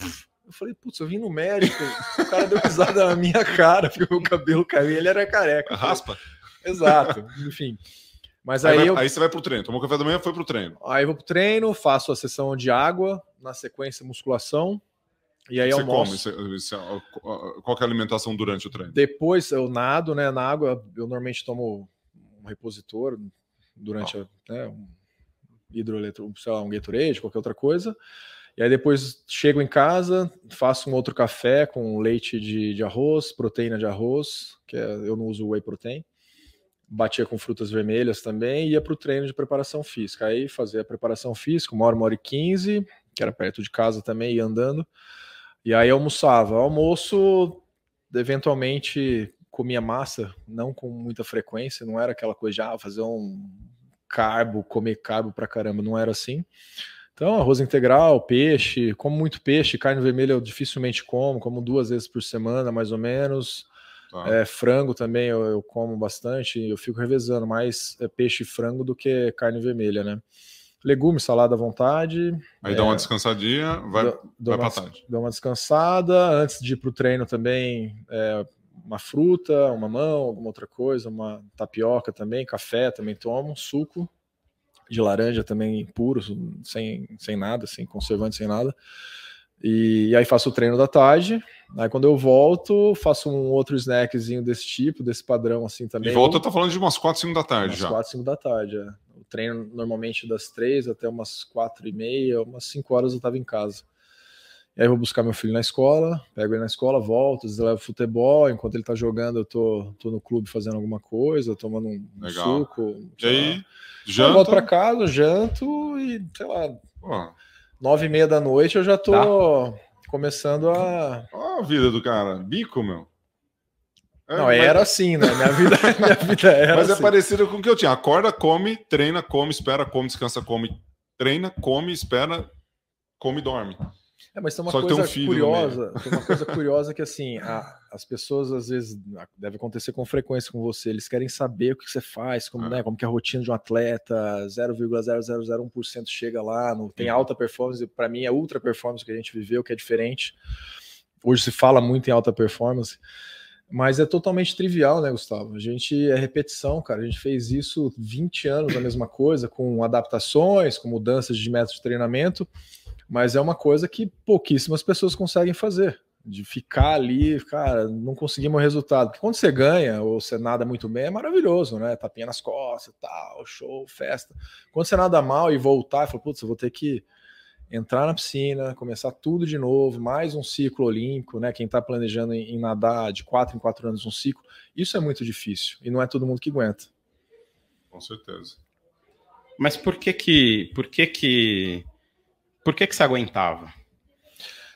Eu falei, putz, eu vim no médico, o cara deu risada na minha cara, porque o meu cabelo caiu e ele era careca. Raspa? Exato, enfim. Mas aí, aí, vai, eu... aí você vai pro treino, tomou café da manhã, foi pro treino. Aí eu vou pro treino, faço a sessão de água, na sequência musculação, e aí você almoço. come? Você, você, qual é a alimentação durante o treino? Depois eu nado, né? Na água eu normalmente tomo um repositor durante a, né, um hidroeletro, sei lá, um Gatorade, qualquer outra coisa. E aí depois chego em casa, faço um outro café com leite de, de arroz, proteína de arroz, que é, eu não uso whey protein. Batia com frutas vermelhas também e ia para o treino de preparação física. Aí fazia a preparação física, uma hora, uma hora e quinze, que era perto de casa também, ia andando. E aí almoçava. Almoço, eventualmente comia massa, não com muita frequência, não era aquela coisa de ah, fazer um carbo, comer carbo pra caramba, não era assim. Então, arroz integral, peixe, como muito peixe, carne vermelha eu dificilmente como, como duas vezes por semana, mais ou menos. Tá. É, frango também eu, eu, como bastante, eu fico revezando mais é, peixe e frango do que carne vermelha, né? Legumes, salada à vontade. Aí é, dá uma descansadinha, vai, dou, vai uma, tarde. Dá uma descansada. Antes de ir para o treino também, é, uma fruta, uma mamão, alguma outra coisa, uma tapioca também, café também tomo, suco de laranja também puro, sem, sem nada, sem conservante, sem nada. E, e, aí faço o treino da tarde. Aí quando eu volto, faço um outro snackzinho desse tipo, desse padrão assim também. E volta, tá falando de umas 4, 5 da tarde umas já. 4, 5 da tarde, é. O treino normalmente das 3 até umas 4 e meia, umas 5 horas eu tava em casa. E aí eu vou buscar meu filho na escola, pego ele na escola, volto, levo futebol, enquanto ele tá jogando eu tô, tô no clube fazendo alguma coisa, tomando um Legal. suco. E aí, janta? Eu volto pra casa, janto e, sei lá, nove e meia da noite eu já tô tá. começando a... Ó a vida do cara, bico, meu. É, não, era assim, né? Minha vida, minha vida era Mas é assim. é parecido com o que eu tinha. Acorda, come, treina, come, espera, come, descansa, come, treina, come, espera, come e dorme. É, mas tem uma Só coisa tem um curiosa, tem uma coisa curiosa que assim, a, as pessoas às vezes deve acontecer com frequência com você, eles querem saber o que você faz, como, é. né, como que é a rotina de um atleta, 0,0001% chega lá, não tem alta performance, para mim é ultra performance que a gente viveu, que é diferente. Hoje se fala muito em alta performance, mas é totalmente trivial, né, Gustavo? A gente é repetição, cara. A gente fez isso 20 anos, a mesma coisa, com adaptações, com mudanças de método de treinamento mas é uma coisa que pouquíssimas pessoas conseguem fazer. De ficar ali, cara, não conseguimos resultado. Porque quando você ganha ou você nada muito bem, é maravilhoso, né? Tapinha nas costas, tal, show, festa. Quando você nada mal e voltar, fala, putz, eu vou ter que entrar na piscina, começar tudo de novo, mais um ciclo olímpico, né? Quem está planejando em, em, nadar de quatro em quatro anos um ciclo, isso é muito difícil e não é todo mundo que aguenta. Com certeza. Mas por que que, por que que por que, que você aguentava?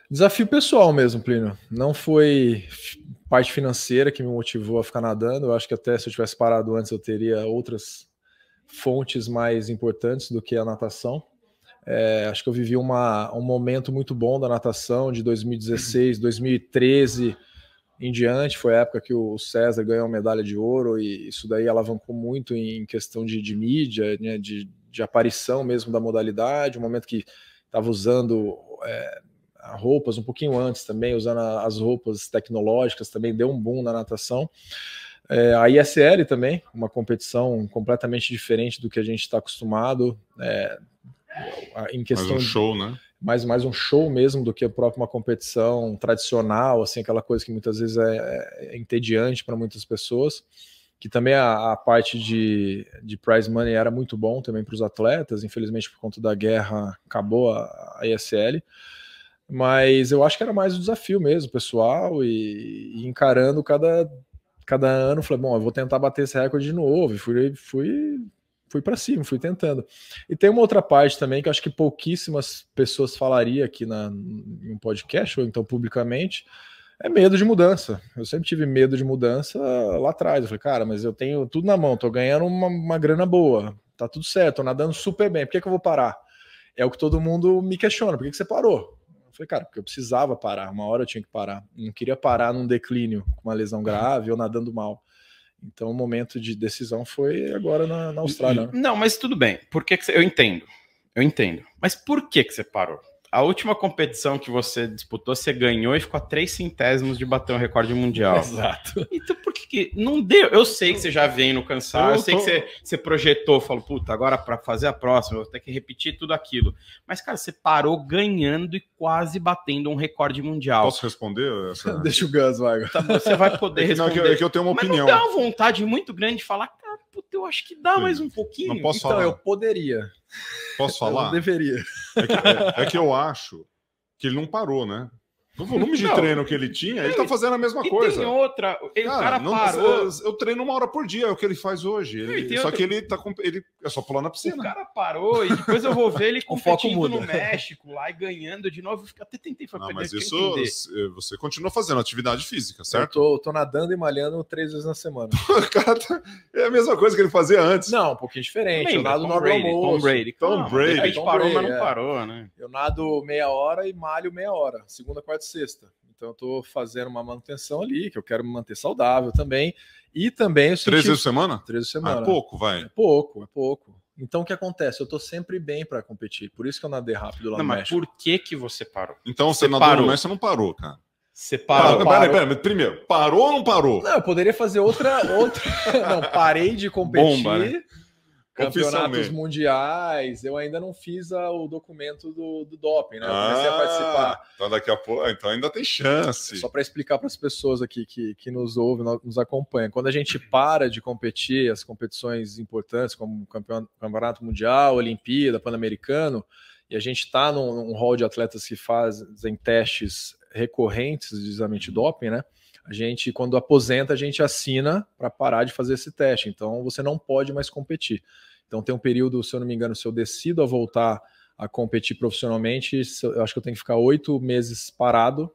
Desafio pessoal mesmo, Plínio. Não foi parte financeira que me motivou a ficar nadando. Eu acho que até se eu tivesse parado antes, eu teria outras fontes mais importantes do que a natação. É, acho que eu vivi uma, um momento muito bom da natação de 2016, 2013 em diante. Foi a época que o César ganhou a medalha de ouro e isso daí alavancou muito em questão de, de mídia, né, de, de aparição mesmo da modalidade. Um momento que estava usando é, roupas um pouquinho antes também, usando as roupas tecnológicas, também deu um boom na natação. É, a ISL também, uma competição completamente diferente do que a gente está acostumado. É, em questão mais um show, né? Mais, mais um show mesmo do que a própria uma competição tradicional, assim, aquela coisa que muitas vezes é, é, é entediante para muitas pessoas que também a, a, parte de, de prize money era muito bom também para os atletas, infelizmente por conta da guerra acabou a, a ESL, mas eu acho que era mais o desafio mesmo, pessoal, e, e encarando cada, cada ano, falei, bom, eu vou tentar bater esse recorde de novo, e fui, fui, fui para cima, fui tentando. E tem uma outra parte também que eu acho que pouquíssimas pessoas falariam aqui na, em um podcast, ou então publicamente, é medo de mudança. Eu sempre tive medo de mudança lá atrás. Eu falei, cara, mas eu tenho tudo na mão, tô ganhando uma, uma grana boa, tá tudo certo, tô nadando super bem, por que, que eu vou parar? É o que todo mundo me questiona, por que, que você parou? Eu falei, cara, porque eu precisava parar, uma hora eu tinha que parar. Eu não queria parar num declínio com uma lesão grave ou nadando mal. Então o momento de decisão foi agora na, na Austrália. Né? Não, mas tudo bem. Por que, que você... Eu entendo. Eu entendo. Mas por que, que você parou? A última competição que você disputou, você ganhou e ficou a três centésimos de bater um recorde mundial. Exato. Então por que, que não deu? Eu sei que você já vem no cansado, eu, eu sei tô... que você, você projetou, falou, puta, agora para fazer a próxima, eu vou ter que repetir tudo aquilo. Mas, cara, você parou ganhando e quase batendo um recorde mundial. Posso responder? Essa... Deixa o Gus, vai. Tá, você vai poder é responder. Não, é, que, é que eu tenho uma Mas opinião. Mas dá uma vontade muito grande de falar, cara, puta, eu acho que dá Sim. mais um pouquinho. Não posso então, falar. eu poderia. Posso falar? Eu deveria. É que, é, é que eu acho que ele não parou, né? No volume de não, treino que ele tinha, ele tá fazendo a mesma e coisa. Tem outra, ele, cara, o cara não, parou. Eu, eu, treino uma hora por dia, é o que ele faz hoje. Ele, só outra... que ele tá com. Ele é só pular na piscina. O cara parou e depois eu vou ver ele competindo no México lá e ganhando de novo. Eu até tentei fazer. Mas isso você continua fazendo atividade física, certo? Eu tô, tô nadando e malhando três vezes na semana. cara tá, é a mesma coisa que ele fazia antes. Não, um pouquinho diferente. Lembra, eu nado no almoço. Tom Brady. Tom Brady. A gente parou, mas não é. parou, né? Eu nado meia hora e malho meia hora. Segunda, quarta sexta. Então, eu estou fazendo uma manutenção ali, que eu quero me manter saudável também. E também. Três vezes por semana? Três vezes por semana. Ah, é pouco, vai. É pouco, é pouco. Então, o que acontece? Eu estou sempre bem para competir. Por isso que eu nadei rápido lá não, no mas México. por que, que você parou? Então, você, você nadou parou. no México, você não parou, cara. Você parou. Peraí, peraí, primeiro, parou ou não parou? Não, eu poderia fazer outra. outra... não, parei de competir. Bomba, né? Campeonatos mundiais. Eu ainda não fiz a, o documento do, do doping, né? Eu comecei ah, a participar. Então daqui a pouco, então ainda tem chance. Só para explicar para as pessoas aqui que, que nos ouvem, nos acompanham. Quando a gente para de competir as competições importantes, como o campeonato mundial, Olimpíada, Pan-Americano, e a gente está num, num hall de atletas que fazem testes recorrentes de exame de doping, né? A gente, quando aposenta, a gente assina para parar de fazer esse teste. Então, você não pode mais competir. Então tem um período, se eu não me engano, se eu decido a voltar a competir profissionalmente, eu acho que eu tenho que ficar oito meses parado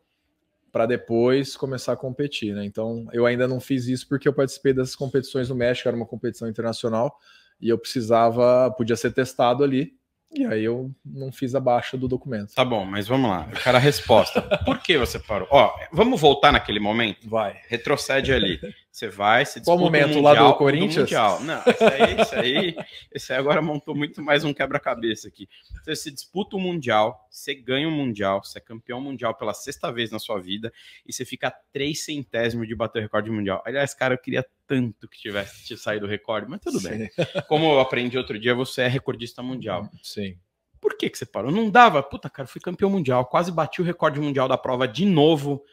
para depois começar a competir, né? Então, eu ainda não fiz isso porque eu participei dessas competições no México, era uma competição internacional, e eu precisava, podia ser testado ali, e aí eu não fiz a baixa do documento. Tá bom, mas vamos lá. Eu quero a resposta. Por que você parou? Ó, vamos voltar naquele momento? Vai. Retrocede ali. Você vai, se Qual momento mundial, lá do Corinthians? Do não, isso aí, isso aí, isso aí agora montou muito mais um quebra-cabeça aqui. Você se disputa o Mundial, você ganha o Mundial, você é campeão mundial pela sexta vez na sua vida e você fica três centésimos de bater o recorde mundial. Aliás, cara, eu queria tanto que tivesse te saído o recorde, mas tudo Sim. bem. Como eu aprendi outro dia, você é recordista mundial. Sim. Por que, que você parou? Não dava? Puta, cara, fui campeão mundial, quase bati o recorde mundial da prova de novo.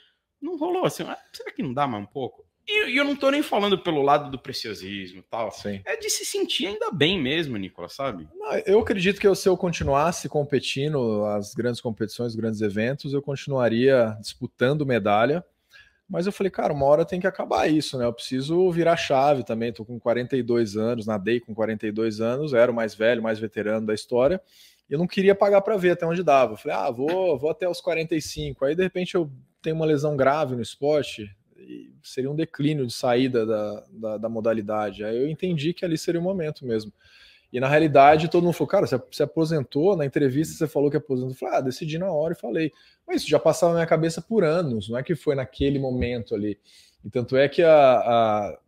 Não rolou assim. Será que não dá mais um pouco? E, eu não tô nem falando pelo lado do preciosismo tal. Sim. É de se sentir ainda bem mesmo, Nicolas, sabe? Eu acredito que eu, se eu continuasse competindo as grandes competições, grandes eventos, eu continuaria disputando medalha. Mas eu falei, cara, uma hora tem que acabar isso, né? Eu preciso virar chave também. Tô com 42 anos, nadei com 42 anos, era o mais velho, mais veterano da história. E eu não queria pagar para ver até onde dava. Eu falei, ah, vou, vou até os 45. Aí, de repente, eu tenho uma lesão grave no esporte, seria um declínio de saída da, da, da, modalidade. Aí eu entendi que ali seria o momento mesmo. E na realidade, todo mundo falou, cara, você se aposentou, na entrevista você falou que aposentou. Eu falei, ah, decidi na hora e falei. Mas isso já passava na minha cabeça por anos, não é que foi naquele momento ali. E tanto é que a, a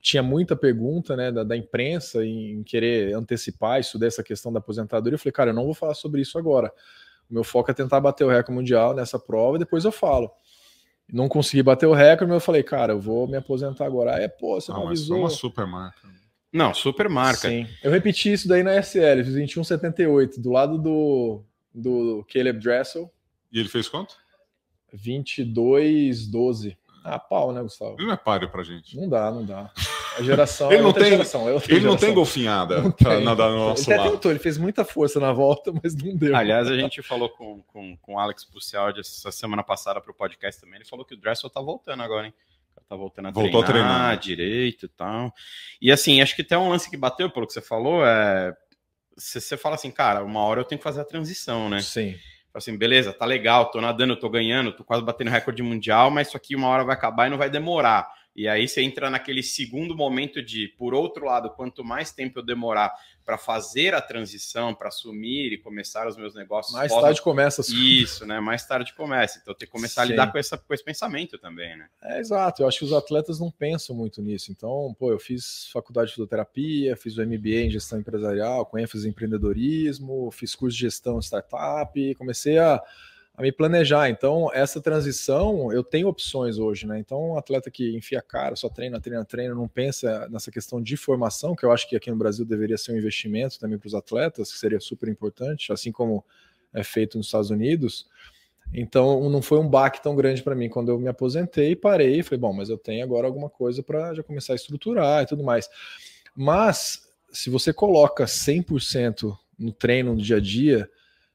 tinha muita pergunta né, da, da, imprensa em querer antecipar isso dessa questão da aposentadoria. Eu falei, cara, eu não vou falar sobre isso agora. O meu foco é tentar bater o recorde mundial nessa prova e depois eu falo. Não consegui bater o recorde, mas eu falei, cara, eu vou me aposentar agora. Aí, é, pô, você não, não avisou. Foi uma super marca. Não, super marca. Sim. Eu repeti isso daí na SL, fiz 21,78, do lado do, do Caleb Dressel. E ele fez quanto? 22,12. Ah, pau, né, Gustavo? Ele não é páreo pra gente. Não dá, não dá. A geração ele é não tem, geração, é ele geração. não tem golfinhada não pra nadar no nosso ele lado. Tentou, ele fez muita força na volta, mas não deu. Aliás, a gente falou com, com, com o Alex Pucialdi essa semana passada pro podcast também. Ele falou que o Dressel tá voltando agora, hein? Tá voltando a Voltou treinar, a treinar direito e tal. E assim, acho que tem um lance que bateu, pelo que você falou, é. Você fala assim, cara, uma hora eu tenho que fazer a transição, né? Sim assim, beleza, tá legal, tô nadando, tô ganhando, tô quase batendo recorde mundial, mas isso aqui uma hora vai acabar e não vai demorar. E aí você entra naquele segundo momento de, por outro lado, quanto mais tempo eu demorar para fazer a transição, para assumir e começar os meus negócios. Mais tarde começa. Isso, né? Mais tarde começa. Então tem que começar Sim. a lidar com, essa, com esse pensamento também, né? É, exato. Eu acho que os atletas não pensam muito nisso. Então, pô, eu fiz faculdade de fisioterapia, fiz o MBA em gestão empresarial, com ênfase em empreendedorismo, fiz curso de gestão startup, comecei a a me planejar. Então, essa transição, eu tenho opções hoje, né? Então, um atleta que enfia a cara, só treina, treina, treina, não pensa nessa questão de formação, que eu acho que aqui no Brasil deveria ser um investimento também para os atletas, que seria super importante, assim como é feito nos Estados Unidos. Então, não foi um baque tão grande para mim quando eu me aposentei, parei, falei, bom, mas eu tenho agora alguma coisa para já começar a estruturar e tudo mais. Mas, se você coloca 100% no treino no dia a dia,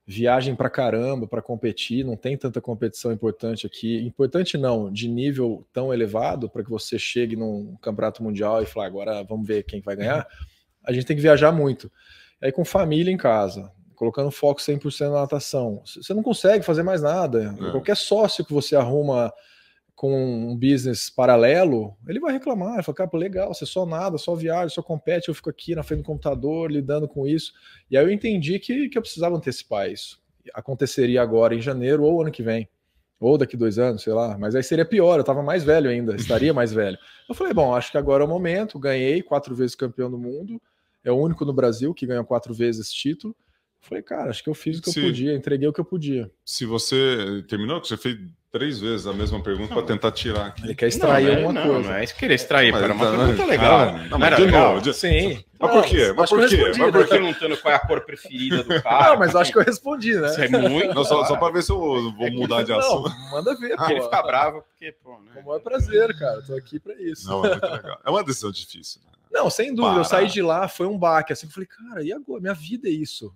viagem para caramba para competir, não tem tanta competição importante aqui. Importante não, de nível tão elevado para que você chegue num campeonato mundial e fale, agora vamos ver quem vai ganhar. A gente tem que viajar muito. Aí com família em casa, colocando foco 100% na natação, você não consegue fazer mais nada. É. Qualquer sócio que você arruma com um business paralelo, ele vai reclamar, ele fala, cara, legal, você só nada, só viaja, só compete, eu fico aqui na frente do computador lidando com isso. E aí eu entendi que, que eu precisava antecipar isso. Aconteceria agora em janeiro ou ano que vem, ou daqui dois anos, sei lá, mas aí seria pior, eu estava mais velho ainda, estaria mais velho. Eu falei, bom, acho que agora é o momento, ganhei quatro vezes campeão do mundo, é o único no Brasil que ganhou quatro vezes esse título. falei, cara, acho que eu fiz o que se, eu podia, entreguei o que eu podia. Se você terminou, que você fez três vezes a mesma pergunta para tentar tirar aqui. Ele quer extrair não, uma não, coisa. Não é isso querer extrair, mas, era uma tá, pergunta legal. Ah, não, mas de legal. novo. Sim. Mas por quê? Mas por quê? Mas por que perguntando qual é a cor preferida do cara? Não, mas acho que eu respondi, né? Isso é muito. Não, só, só para ver se eu vou é mudar de assunto. Não, manda ver. Porque ele fica bravo, porque, pô, né? Como é prazer, cara. Tô aqui para isso. Não, é muito legal. É uma decisão difícil. Né? Não, sem dúvida. Parar. Eu saí de lá, foi um baque. Assim, eu falei, cara, e agora? Minha vida é isso.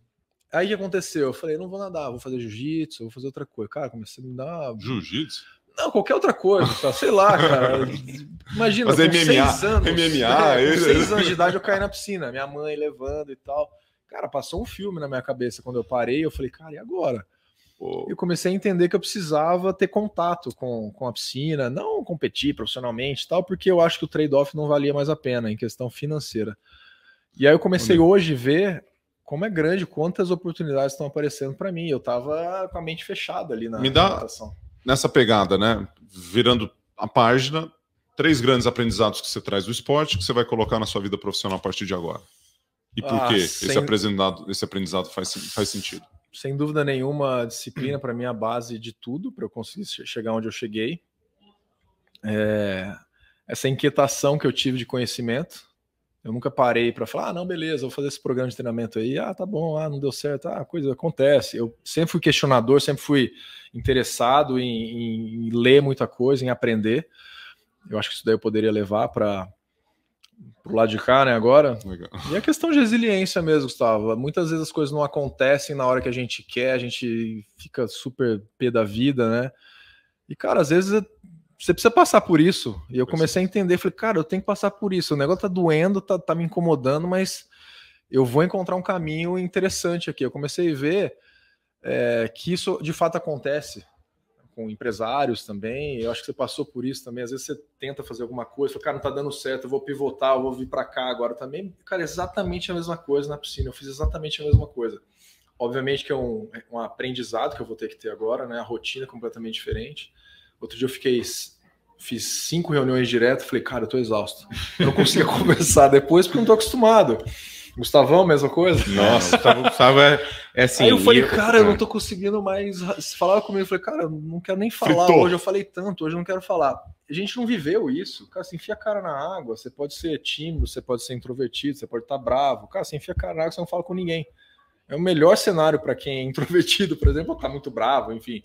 Aí o que aconteceu? Eu falei, não vou nadar, vou fazer jiu-jitsu, vou fazer outra coisa. Cara, comecei a me dar. Jiu-jitsu? Não, qualquer outra coisa, só, sei lá, cara. Imagina, Mas com MMA, seis anos. MMA, é, com seis anos de idade eu caí na piscina, minha mãe levando e tal. Cara, passou um filme na minha cabeça quando eu parei. Eu falei, cara, e agora? Eu comecei a entender que eu precisava ter contato com, com a piscina, não competir profissionalmente tal, porque eu acho que o trade-off não valia mais a pena em questão financeira. E aí eu comecei hoje a ver como é grande, quantas oportunidades estão aparecendo para mim. Eu estava com a mente fechada ali na Me dá nessa pegada, né? Virando a página, três grandes aprendizados que você traz do esporte que você vai colocar na sua vida profissional a partir de agora. E por ah, que sem... esse aprendizado, esse aprendizado faz, faz sentido? Sem dúvida nenhuma, a disciplina para mim é a base de tudo para eu conseguir chegar onde eu cheguei. É... Essa inquietação que eu tive de conhecimento, eu nunca parei para falar, ah, não, beleza, vou fazer esse programa de treinamento aí. Ah, tá bom, ah, não deu certo. Ah, coisa acontece. Eu sempre fui questionador, sempre fui interessado em, em ler muita coisa, em aprender. Eu acho que isso daí eu poderia levar para o lado de cá, né, agora. Legal. E a questão de resiliência mesmo, Gustavo. Muitas vezes as coisas não acontecem na hora que a gente quer, a gente fica super pé da vida, né? E, cara, às vezes você precisa passar por isso. E eu comecei a entender, falei, cara, eu tenho que passar por isso. O negócio tá doendo, tá, tá me incomodando, mas eu vou encontrar um caminho interessante aqui. Eu comecei a ver é, que isso de fato acontece com empresários também. Eu acho que você passou por isso também. Às vezes você tenta fazer alguma coisa, fala, cara, não tá dando certo, eu vou pivotar, eu vou vir para cá agora também. Cara, exatamente a mesma coisa na piscina. Eu fiz exatamente a mesma coisa. Obviamente que é um, é um aprendizado que eu vou ter que ter agora, né? A rotina é completamente diferente Outro dia eu fiquei fiz cinco reuniões direto, falei, cara, eu tô exausto. Eu não conseguia conversar depois porque não tô acostumado. Gustavão, mesma coisa? Nossa, Gustavo, Gustavo é, é assim. Aí eu falei, cara, eu não tô conseguindo mais. Falava comigo, eu falei, cara, eu não quero nem falar. Fritou. Hoje eu falei tanto, hoje eu não quero falar. A gente não viveu isso. Cara, você enfia a cara na água, você pode ser tímido, você pode ser introvertido, você pode estar bravo. Cara, você enfia a cara na água, você não fala com ninguém. É o melhor cenário para quem é introvertido, por exemplo, tá muito bravo, enfim.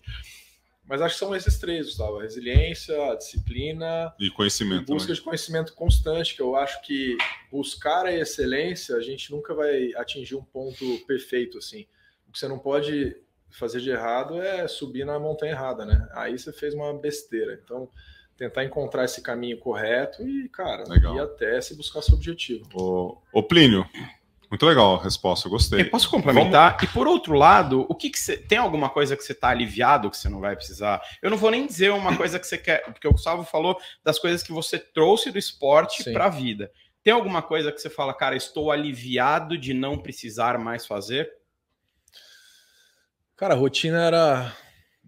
Mas acho que são esses três, Gustavo: a resiliência, a disciplina e conhecimento. E busca né? de conhecimento constante, que eu acho que buscar a excelência, a gente nunca vai atingir um ponto perfeito assim. O que você não pode fazer de errado é subir na montanha errada, né? Aí você fez uma besteira. Então, tentar encontrar esse caminho correto e, cara, Legal. ir até se buscar seu objetivo. Ô, ô Plínio, muito legal a resposta, eu gostei. Eu posso complementar? Vamos... E por outro lado, o que, que você. Tem alguma coisa que você está aliviado que você não vai precisar? Eu não vou nem dizer uma coisa que você quer, porque o Gustavo falou das coisas que você trouxe do esporte para a vida. Tem alguma coisa que você fala, cara, estou aliviado de não precisar mais fazer? Cara, a rotina era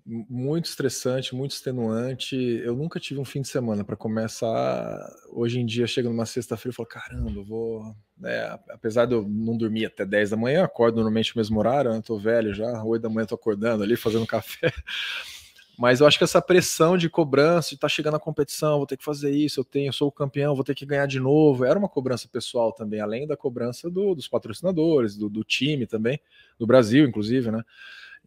muito estressante, muito extenuante. Eu nunca tive um fim de semana para começar. Hoje em dia, chega numa sexta-feira e falo: caramba, eu vou. É, apesar de eu não dormir até 10 da manhã, acordo normalmente no mesmo horário, né? tô velho já, 8 da manhã tô acordando ali, fazendo café. Mas eu acho que essa pressão de cobrança, de estar tá chegando na competição, vou ter que fazer isso, eu tenho, eu sou o campeão, vou ter que ganhar de novo, era uma cobrança pessoal também, além da cobrança do, dos patrocinadores, do, do time também, do Brasil, inclusive, né?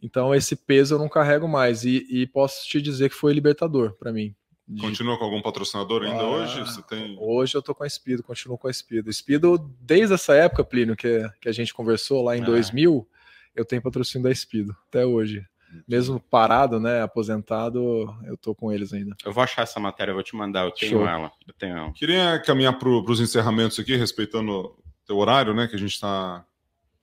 Então esse peso eu não carrego mais e, e posso te dizer que foi libertador para mim. De... Continua com algum patrocinador ainda ah, hoje? Você tem... Hoje eu tô com a Speedo, continuo com a Speedo. Speedo, desde essa época, Plínio, que, que a gente conversou lá em 2000, ah. eu tenho patrocínio da Speedo, até hoje. Mesmo parado, né, aposentado, eu tô com eles ainda. Eu vou achar essa matéria, eu vou te mandar, eu tenho Show. ela. Eu tenho ela. Queria caminhar para os encerramentos aqui, respeitando o teu horário, né, que a gente está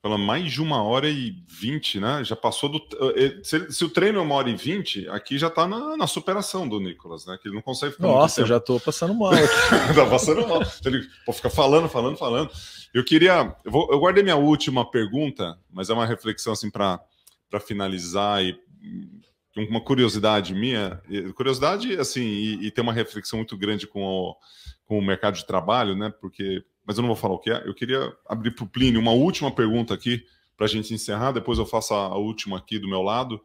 pela mais de uma hora e vinte, né? Já passou do. Eh, se, se, o treino é uma hora e vinte, aqui já tá na, na, superação do Nicolas, né? Que ele não consegue ficar. Nossa, eu já tô passando mal. tá passando mal. Ele pode ficar falando, falando, falando. Eu queria. Eu, vou, eu guardei minha última pergunta, mas é uma reflexão assim para finalizar e uma curiosidade minha. Curiosidade, assim, e, e ter uma reflexão muito grande com o, com o mercado de trabalho, né? Porque mas eu não vou falar o que é. Eu queria abrir para o Plínio uma última pergunta aqui para a gente encerrar. Depois eu faço a, última aqui do meu lado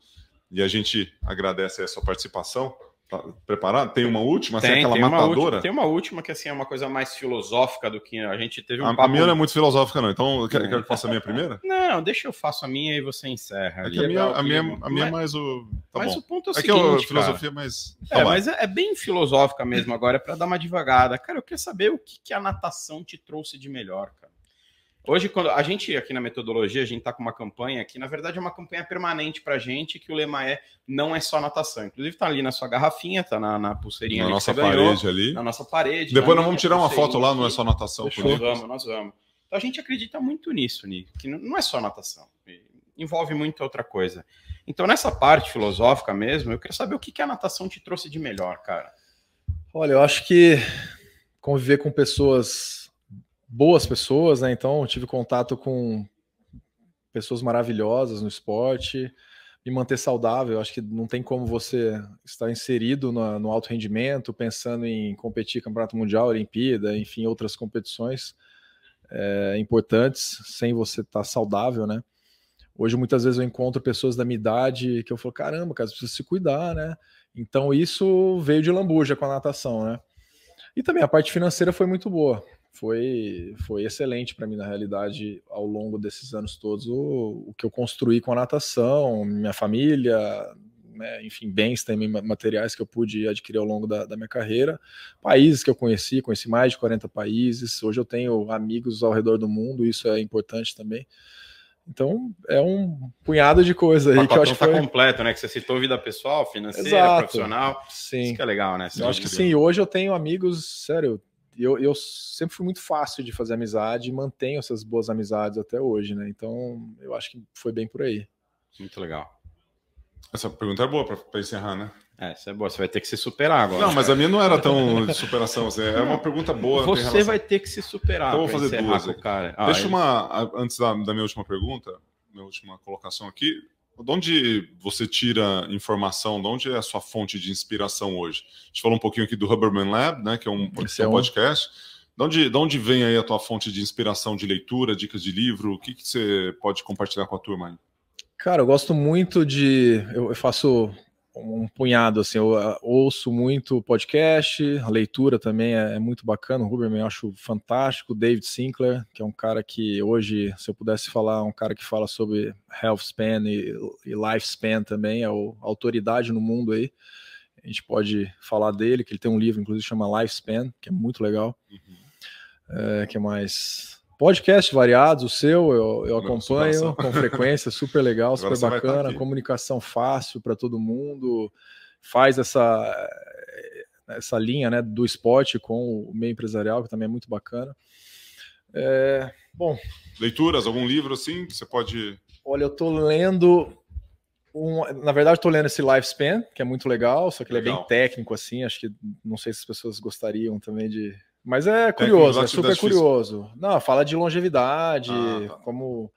e a gente agradece a sua participação. Tá preparado? Tem uma última? Assim, tem, assim, aquela tem matadora? Uma última, tem uma última que assim, é uma coisa mais filosófica do que a gente teve um a, papo... a minha não é muito filosófica, não. Então, quer, quer que eu faça a minha primeira? Não, deixa eu faço a minha e você encerra. É a minha, a minha, a minha é mais o. Tá mas bom. o ponto é o é seguinte. Que a filosofia mais. Tá é, mas é, é, bem filosófica mesmo agora, é para dar uma devagada. Cara, eu quero saber o que, que a natação te trouxe de melhor, cara. Hoje, quando a gente aqui na metodologia, a gente está com uma campanha que, na verdade, é uma campanha permanente para a gente, que o lema é não é só natação. Inclusive, está ali na sua garrafinha, está na, na pulseirinha na nossa parede ganhou, ali. Na nossa parede. Depois nós vamos tirar uma foto lá, não é só natação. Nós vamos, nós vamos. Então a gente acredita muito nisso, Nick, que não é só natação. envolve muita outra coisa. Então, nessa parte filosófica mesmo, eu queria saber o que, que a natação te trouxe de melhor, cara. Olha, eu acho que conviver com pessoas, boas pessoas, né? Então, tive contato com pessoas maravilhosas no esporte, me manter saudável. Acho que não tem como você estar inserido no, no alto rendimento, pensando em competir campeonato mundial, Olimpíada, enfim, outras competições é, importantes, sem você estar saudável, né? Hoje, muitas vezes, eu encontro pessoas da minha idade que eu falo, caramba, cara, você precisa se cuidar, né? Então, isso veio de lambuja com a natação, né? E também a parte financeira foi muito boa. Foi, foi excelente para mim, na realidade, ao longo desses anos todos, o, o que eu construí com a natação, minha família, né, enfim, bens também, materiais que eu pude adquirir ao longo da, da, minha carreira, países que eu conheci, conheci mais de 40 países, hoje eu tenho amigos ao redor do mundo, isso é importante também. Então, é um punhado de coisa aí que eu acho que tá foi... completo, né? Que você citou vida pessoal, financeira, Exato. profissional. Sim. Isso que é legal, né? eu acho que sim. Hoje eu tenho amigos, sério, eu, eu sempre fui muito fácil de fazer amizade e mantenho essas boas amizades até hoje, né? Então, eu acho que foi bem por aí. Muito legal. Essa pergunta é boa para encerrar, né? É, isso é boa. Você vai ter que se superar agora. Não, mas a minha não era tão de superação. Assim, é uma pergunta boa. Você vai ter que se superar. Então, vou fazer duas. Cara. Ah, Deixa é uma. Antes da, da minha última pergunta, minha última colocação aqui. De onde você tira informação? De onde é a sua fonte de inspiração hoje? A gente falou um pouquinho aqui do Huberman Lab, né? Que é um, é um podcast. De onde, de onde vem aí a tua fonte de inspiração de leitura, dicas de livro? O que, que você pode compartilhar com a turma aí? Cara, eu gosto muito de. Eu faço um punhado, assim, eu uh, ouço muito podcast, a leitura também é, é muito bacana, o Huberman eu acho fantástico, David Sinclair, que é um cara que hoje, se eu pudesse falar, um cara que fala sobre health span e, e lifespan também, é o, a autoridade no mundo aí, a gente pode falar dele, que ele tem um livro, inclusive, chama Lifespan, que é muito legal, uhum. é, que é mais Podcast variados, o seu eu, eu acompanho com frequência, super legal, super tá bacana, comunicação fácil para todo mundo, faz essa essa linha né, do esporte com o meio empresarial, que também é muito bacana. É, bom. Leituras, algum livro assim que você pode. Olha, eu estou lendo. Um, na verdade, estou lendo esse Lifespan, que é muito legal, só que legal. ele é bem técnico, assim. Acho que não sei se as pessoas gostariam também de, mas é curioso, é, é super curioso. Não, fala de longevidade, ah, tá. como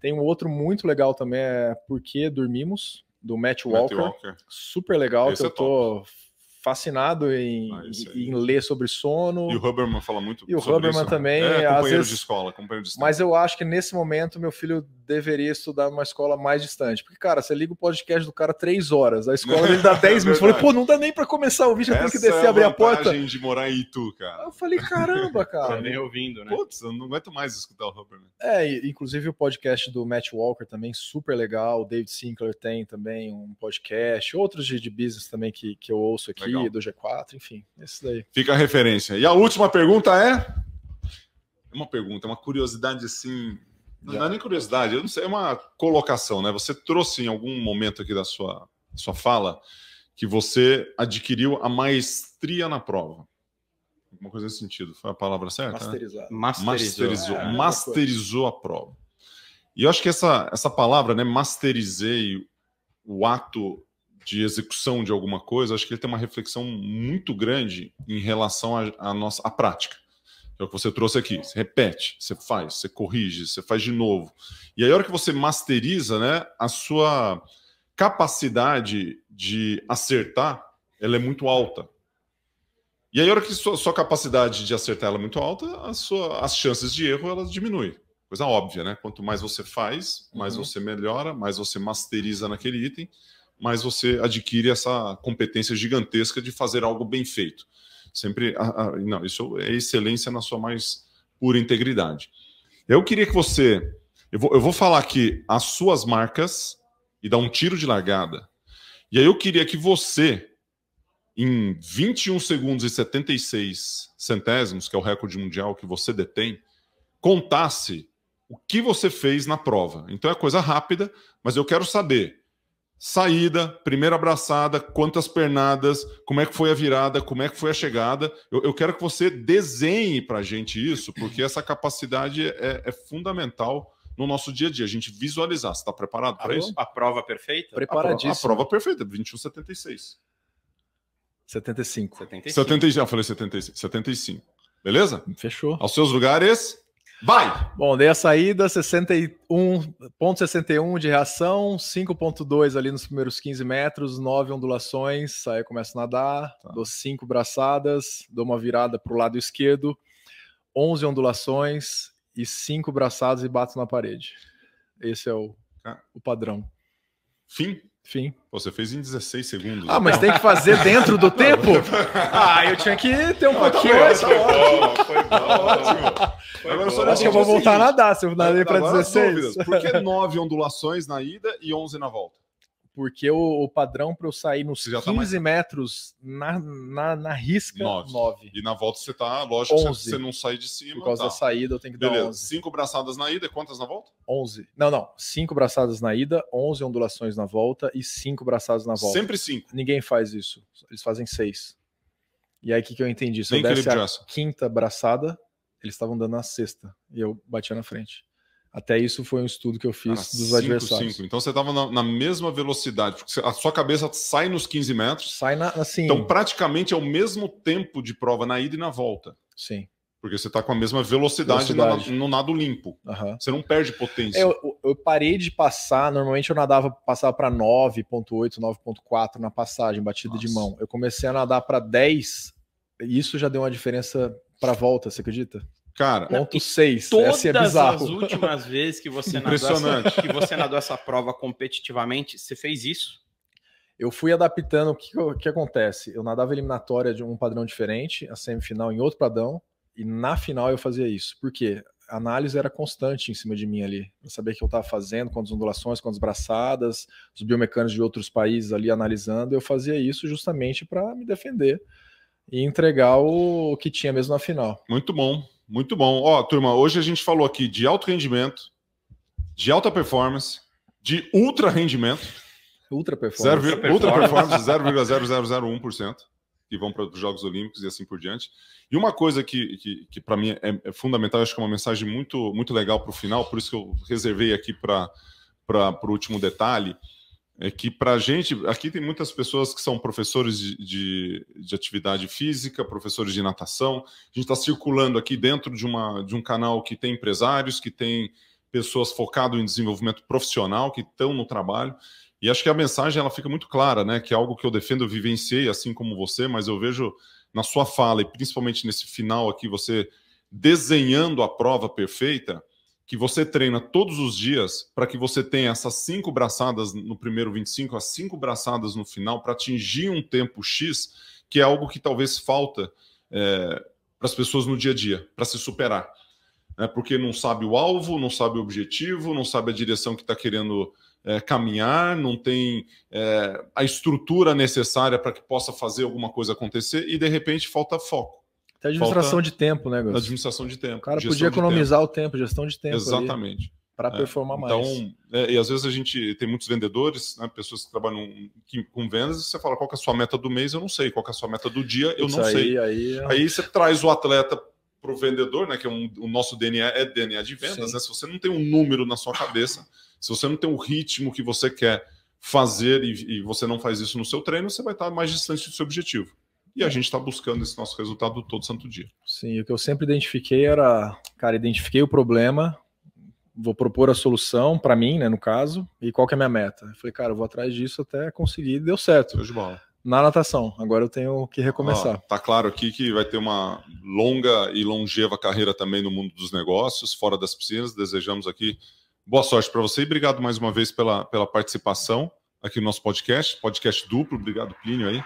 tem um outro muito legal também é Por que Dormimos, do Matt Walker. Matt Walker. Super legal, Esse que eu é tô top fascinado em, ah, em, ler sobre sono. E o Huberman fala muito E o Huberman isso. Né? também. É, companheiro vezes, de escola, companheiro de escola. Mas eu acho que nesse momento meu filho deveria estudar numa escola mais distante. Porque, cara, você liga o podcast do cara três horas, a escola dele dá dez minutos. Eu falei, pô, não dá nem para começar o vídeo, eu tenho que descer, é abrir a porta. de morar em Itu, cara. Eu falei, caramba, cara. nem ouvindo, né? Putz, eu não aguento mais escutar o Huberman. É, inclusive o podcast do Matt Walker também, super legal. O David Sinclair tem também um podcast. Outros de, de business também que, que eu ouço aqui, legal. Do G4 enfim, esse daí. Fica a referência. E a última pergunta é? É uma pergunta, uma curiosidade assim. Não, não é nem curiosidade, eu não sei, é uma colocação, né? Você trouxe em algum momento aqui da sua, sua fala que você adquiriu a maestria na prova. Alguma coisa nesse sentido. Foi a palavra certa? Masterizar. Né? Masterizou. Masterizou, é, masterizou a prova. E eu acho que essa, essa palavra, né? Masterizei o ato de execução de alguma coisa, acho que ele tem uma reflexão muito grande em relação à nossa à prática. É o que você trouxe aqui. Você repete, você faz, você corrige, você faz de novo. E aí, a hora que você masteriza, né, a sua capacidade de acertar, ela é muito alta. E aí, a hora que sua, sua capacidade de acertar ela é muito alta, a sua, as chances de erro elas diminuem. Coisa óbvia, né? Quanto mais você faz, mais uhum. você melhora, mais você masteriza naquele item, mas você adquire essa competência gigantesca de fazer algo bem feito. Sempre, não, isso é excelência na sua mais pura integridade. Eu queria que você, eu vou, eu vou falar aqui as suas marcas e dar um tiro de largada. E aí eu queria que você, em 21 segundos e 76 centésimos, que é o recorde mundial que você detém, contasse o que você fez na prova. Então é coisa rápida, mas eu quero saber saída, primeira abraçada, quantas pernadas, como é que foi a virada, como é que foi a chegada. Eu, eu quero que você desenhe para a gente isso, porque essa capacidade é, é fundamental no nosso dia a dia, a gente visualizar. Você está preparado para isso? A prova perfeita? Preparadíssimo. A, prova, a prova perfeita, 21,76. 75. 75. 75. Já falei 75. 75. Beleza? Fechou. Aos seus lugares. Vai! Bom, dei a saída, 61,61 de reação, 5,2 ali nos primeiros 15 metros, 9 ondulações, aí começo a nadar, tá. dou 5 braçadas, dou uma virada para o lado esquerdo, 11 ondulações e 5 braçadas e bato na parede. Esse é o, o padrão. Fim? Fim. Você fez em 16 segundos. Ah, mas tem que fazer dentro do tempo? ah, eu tinha que ter um não, pouquinho mais. Foi bom, foi bom. Ótimo. Foi Agora, bom. Acho que eu vou voltar a nadar se eu nadei para 16. Por que 9 ondulações na ida e 11 na volta? Porque o, o padrão para eu sair nos 15 tá mais... metros na, na, na risca, 9. 9. E na volta você tá, lógico, 11. você não sair de cima. Por causa tá. da saída eu tenho que Beleza. dar 11. 5 braçadas na ida, quantas na volta? 11. Não, não. 5 braçadas na ida, 11 ondulações na volta e 5 braçadas na volta. Sempre 5. Ninguém faz isso. Eles fazem 6. E aí o que, que eu entendi? Se eu desse a quinta braçada, eles estavam dando a sexta. E eu batia na frente. Até isso foi um estudo que eu fiz dos cinco, adversários. Cinco. Então você estava na, na, mesma velocidade, porque a sua cabeça sai nos 15 metros. Sai na, assim. Então praticamente é o mesmo tempo de prova na ida e na volta. Sim. Porque você está com a mesma velocidade, velocidade. No, no, nado limpo. Uhum. Você não perde potência. Eu, eu, parei de passar, normalmente eu nadava, passava para 9,8, 9,4 na passagem, batida Nossa. de mão. Eu comecei a nadar para 10, e isso já deu uma diferença para a volta, você acredita? Cara, ponto 6. Todas é as últimas vezes que você, nadou essa, que você nadou essa prova competitivamente, você fez isso? Eu fui adaptando. O que, o que acontece? Eu nadava eliminatória de um padrão diferente, a semifinal em outro padrão, e na final eu fazia isso. Por quê? A análise era constante em cima de mim ali. Eu sabia o que eu estava fazendo, quantas ondulações, quantas braçadas, os biomecânicos de outros países ali analisando. Eu fazia isso justamente para me defender e entregar o que tinha mesmo na final. Muito bom. Muito bom. Ó, turma, hoje a gente falou aqui de alto rendimento, de alta performance, de ultra rendimento. Ultra performance. Zero, ultra performance, 0,0001%, que vão para os Jogos Olímpicos e assim por diante. E uma coisa que, que, que para mim é, é, fundamental, acho que é uma mensagem muito, muito legal para o final, por isso que eu reservei aqui para o último detalhe é que para a gente, aqui tem muitas pessoas que são professores de, de, de atividade física, professores de natação. A gente está circulando aqui dentro de, uma, de um canal que tem empresários, que tem pessoas focadas em desenvolvimento profissional, que estão no trabalho. E acho que a mensagem ela fica muito clara, né? Que é algo que eu defendo, eu vivenciei assim como você, mas eu vejo na sua fala, e principalmente nesse final aqui, você desenhando a prova perfeita que você treina todos os dias para que você tenha essas cinco braçadas no primeiro 25, as cinco braçadas no final, para atingir um tempo X, que é algo que talvez falta é, para as pessoas no dia a dia, para se superar. É, porque não sabe o alvo, não sabe o objetivo, não sabe a direção que está querendo é, caminhar, não tem é, a estrutura necessária para que possa fazer alguma coisa acontecer e de repente falta foco. Até administração Falta de tempo, né, Gus? Administração de tempo. O cara podia economizar tempo. o tempo, gestão de tempo. Exatamente. Para é, performar mais. Então, e às vezes a gente tem muitos vendedores, né, pessoas que trabalham com vendas, e você fala qual é a sua meta do mês, eu não sei. Qual é a sua meta do dia, eu Isso não aí, sei. Aí, é aí você traz o atleta para o vendedor, né, que é um, o nosso DNA é DNA de vendas, né? Se você não tem um número na sua cabeça, se você não tem o ritmo que você quer fazer e, e você não faz isso no seu treino, você vai estar mais distante do seu objetivo. E a gente está buscando esse nosso resultado todo santo dia. Sim, o que eu sempre identifiquei era, cara, identifiquei o problema, vou propor a solução para mim, né, no caso, e qual que é a minha meta? Eu falei, cara, eu vou atrás disso até conseguir, deu certo. de bola. Na natação, agora eu tenho que recomeçar. Ó, tá claro aqui que vai ter uma longa e longeva carreira também no mundo dos negócios, fora das piscinas. Desejamos aqui boa sorte para você e obrigado mais uma vez pela, pela participação aqui no nosso podcast, podcast duplo. Obrigado, Plínio, aí,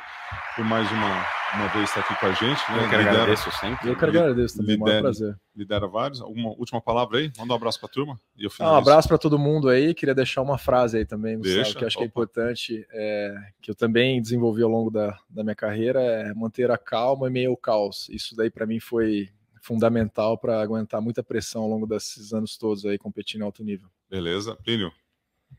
por mais uma, uma vez estar aqui com a gente. Né? Eu quero lidera, agradeço sempre. Eu quero agradecer também, lidera, é um prazer. Lidera vários. Alguma última palavra aí? Manda um abraço para a turma. E eu ah, um abraço para todo mundo aí. Queria deixar uma frase aí também, Gustavo, Deixa, que acho opa. que é importante, é, que eu também desenvolvi ao longo da, da minha carreira, é manter a calma em meio ao caos. Isso daí para mim foi fundamental para aguentar muita pressão ao longo desses anos todos aí competindo em alto nível. Beleza. Plínio,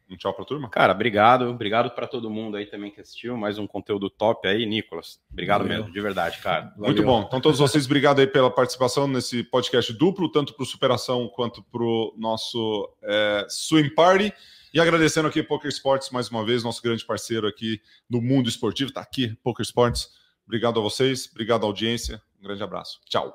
Um tchau para a turma. Cara, obrigado. Obrigado para todo mundo aí também que assistiu. Mais um conteúdo top aí, Nicolas. Obrigado Valeu. mesmo, de verdade, cara. Valeu. Muito bom. Então, todos vocês, obrigado aí pela participação nesse podcast duplo, tanto para o Superação quanto para o nosso é, Swim Party. E agradecendo aqui Poker Sports mais uma vez, nosso grande parceiro aqui no mundo esportivo. Está aqui, Poker Sports. Obrigado a vocês, obrigado à audiência. Um grande abraço. Tchau.